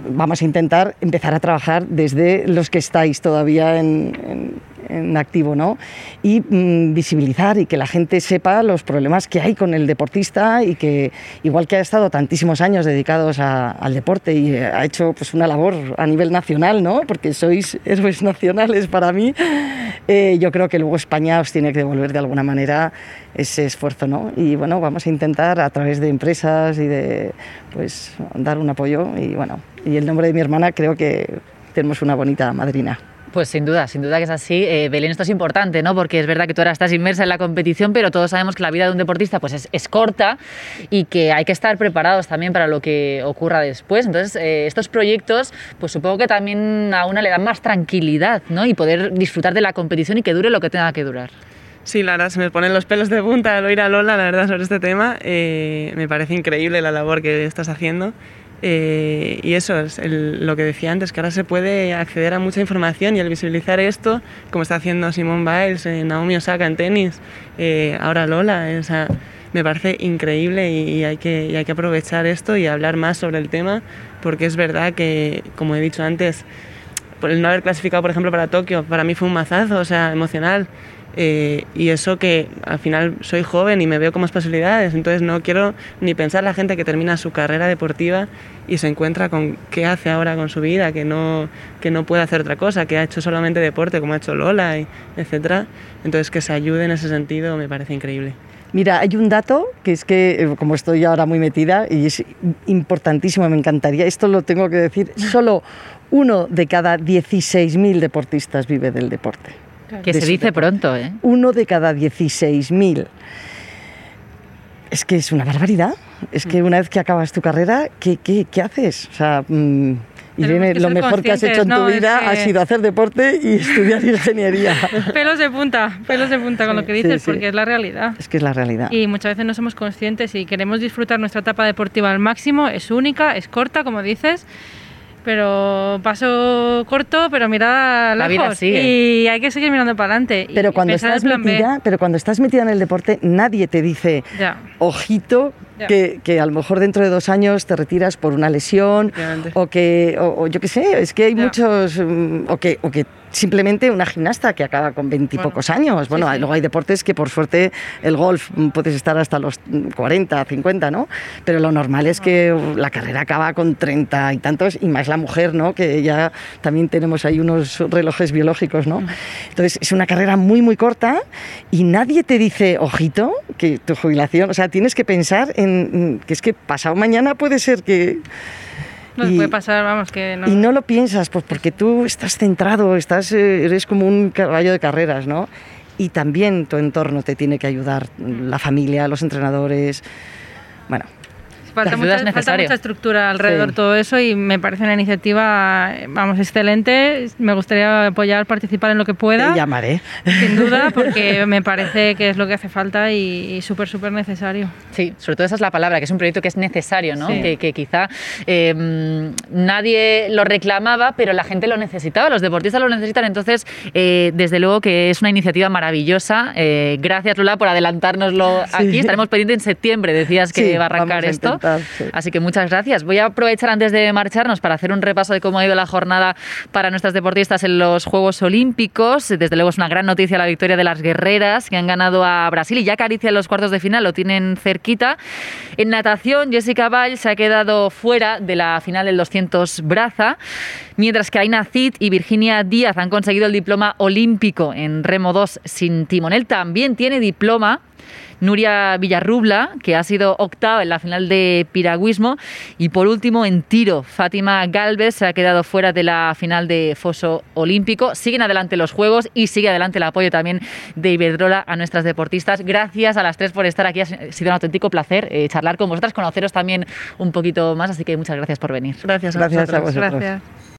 vamos a intentar empezar a trabajar desde los que estáis todavía en, en en activo, ¿no? Y mmm, visibilizar y que la gente sepa los problemas que hay con el deportista y que, igual que ha estado tantísimos años dedicados a, al deporte y ha hecho pues, una labor a nivel nacional, ¿no? Porque sois héroes nacionales para mí, eh, yo creo que luego España os tiene que devolver de alguna manera ese esfuerzo, ¿no? Y bueno, vamos a intentar a través de empresas y de, pues, dar un apoyo y bueno, y el nombre de mi hermana creo que tenemos una bonita madrina. Pues sin duda, sin duda que es así. Eh, Belén, esto es importante, ¿no? Porque es verdad que tú ahora estás inmersa en la competición, pero todos sabemos que la vida de un deportista pues es, es corta y que hay que estar preparados también para lo que ocurra después. Entonces, eh, estos proyectos, pues supongo que también a una le dan más tranquilidad, ¿no? Y poder disfrutar de la competición y que dure lo que tenga que durar. Sí, la verdad, se me ponen los pelos de punta al oír a Lola, la verdad, sobre este tema. Eh, me parece increíble la labor que estás haciendo. Eh, y eso es el, lo que decía antes, que ahora se puede acceder a mucha información y al visibilizar esto, como está haciendo Simone Biles, eh, Naomi Osaka en tenis, eh, ahora Lola, o sea, me parece increíble y, y, hay que, y hay que aprovechar esto y hablar más sobre el tema, porque es verdad que, como he dicho antes, el no haber clasificado, por ejemplo, para Tokio, para mí fue un mazazo, o sea, emocional. Eh, y eso que al final soy joven y me veo como posibilidades, entonces no quiero ni pensar la gente que termina su carrera deportiva y se encuentra con qué hace ahora con su vida, que no, que no puede hacer otra cosa, que ha hecho solamente deporte como ha hecho Lola, etc. Entonces que se ayude en ese sentido me parece increíble. Mira, hay un dato que es que, eh, como estoy ahora muy metida y es importantísimo, me encantaría, esto lo tengo que decir, solo uno de cada 16.000 deportistas vive del deporte. Que se dice deporte. pronto, ¿eh? Uno de cada 16.000. Es que es una barbaridad. Es que una vez que acabas tu carrera, ¿qué, qué, qué haces? O sea, mmm, Irene, lo mejor que has hecho en tu vida ha sido hacer deporte y estudiar ingeniería. pelos de punta, pelos de punta con lo que dices, porque es la realidad. Es que es la realidad. Y muchas veces no somos conscientes y queremos disfrutar nuestra etapa deportiva al máximo. Es única, es corta, como dices pero paso corto, pero mira lejos. Y hay que seguir mirando para adelante. Pero cuando, estás metida, pero cuando estás metida en el deporte, nadie te dice, ojito, que, que, a lo mejor dentro de dos años te retiras por una lesión o que, o, yo qué sé, es que hay muchos, mm, o que, o que simplemente una gimnasta que acaba con veintipocos años. Bueno, luego hay deportes que por suerte el golf mm, puedes estar hasta los 40, 50, ¿no? Pero lo normal es que la carrera acaba con 30 y tantos, y más la mujer, ¿no? Que ya también tenemos ahí unos relojes biológicos, ¿no? Entonces es una carrera muy, muy corta y nadie te dice, ojito, que tu jubilación, o sea, tienes que pensar en que es que pasado mañana puede ser que y, puede pasar, vamos, que no. Y no lo piensas, pues porque tú estás centrado, estás, eres como un caballo de carreras, ¿no? Y también tu entorno te tiene que ayudar, la familia, los entrenadores. Bueno, Falta mucha, falta mucha, estructura alrededor de todo eso y me parece una iniciativa, vamos, excelente. Me gustaría apoyar, participar en lo que pueda. Te llamaré. Sin duda, porque me parece que es lo que hace falta y súper, súper necesario. Sí, sobre todo esa es la palabra, que es un proyecto que es necesario, ¿no? Que, quizá em, nadie lo reclamaba, pero la gente lo necesitaba, los deportistas lo necesitan. Entonces, eh, desde luego que es una iniciativa maravillosa. Eh, gracias, Lula, por adelantárnoslo aquí. Estaremos pendientes en septiembre, decías que iba a arrancar esto. Así que muchas gracias. Voy a aprovechar antes de marcharnos para hacer un repaso de cómo ha ido la jornada para nuestras deportistas en los Juegos Olímpicos. Desde luego es una gran noticia la victoria de las guerreras que han ganado a Brasil y ya en los cuartos de final, lo tienen cerquita. En natación, Jessica Ball se ha quedado fuera de la final del 200 braza, mientras que Aina Cid y Virginia Díaz han conseguido el diploma olímpico en remo 2 sin timonel. También tiene diploma Nuria Villarrubla, que ha sido octava en la final de piragüismo. Y por último, en tiro, Fátima Galvez se ha quedado fuera de la final de foso olímpico. Siguen adelante los Juegos y sigue adelante el apoyo también de Iberdrola a nuestras deportistas. Gracias a las tres por estar aquí. Ha sido un auténtico placer eh, charlar con vosotras, conoceros también un poquito más. Así que muchas gracias por venir. Gracias a gracias A vosotros. Gracias.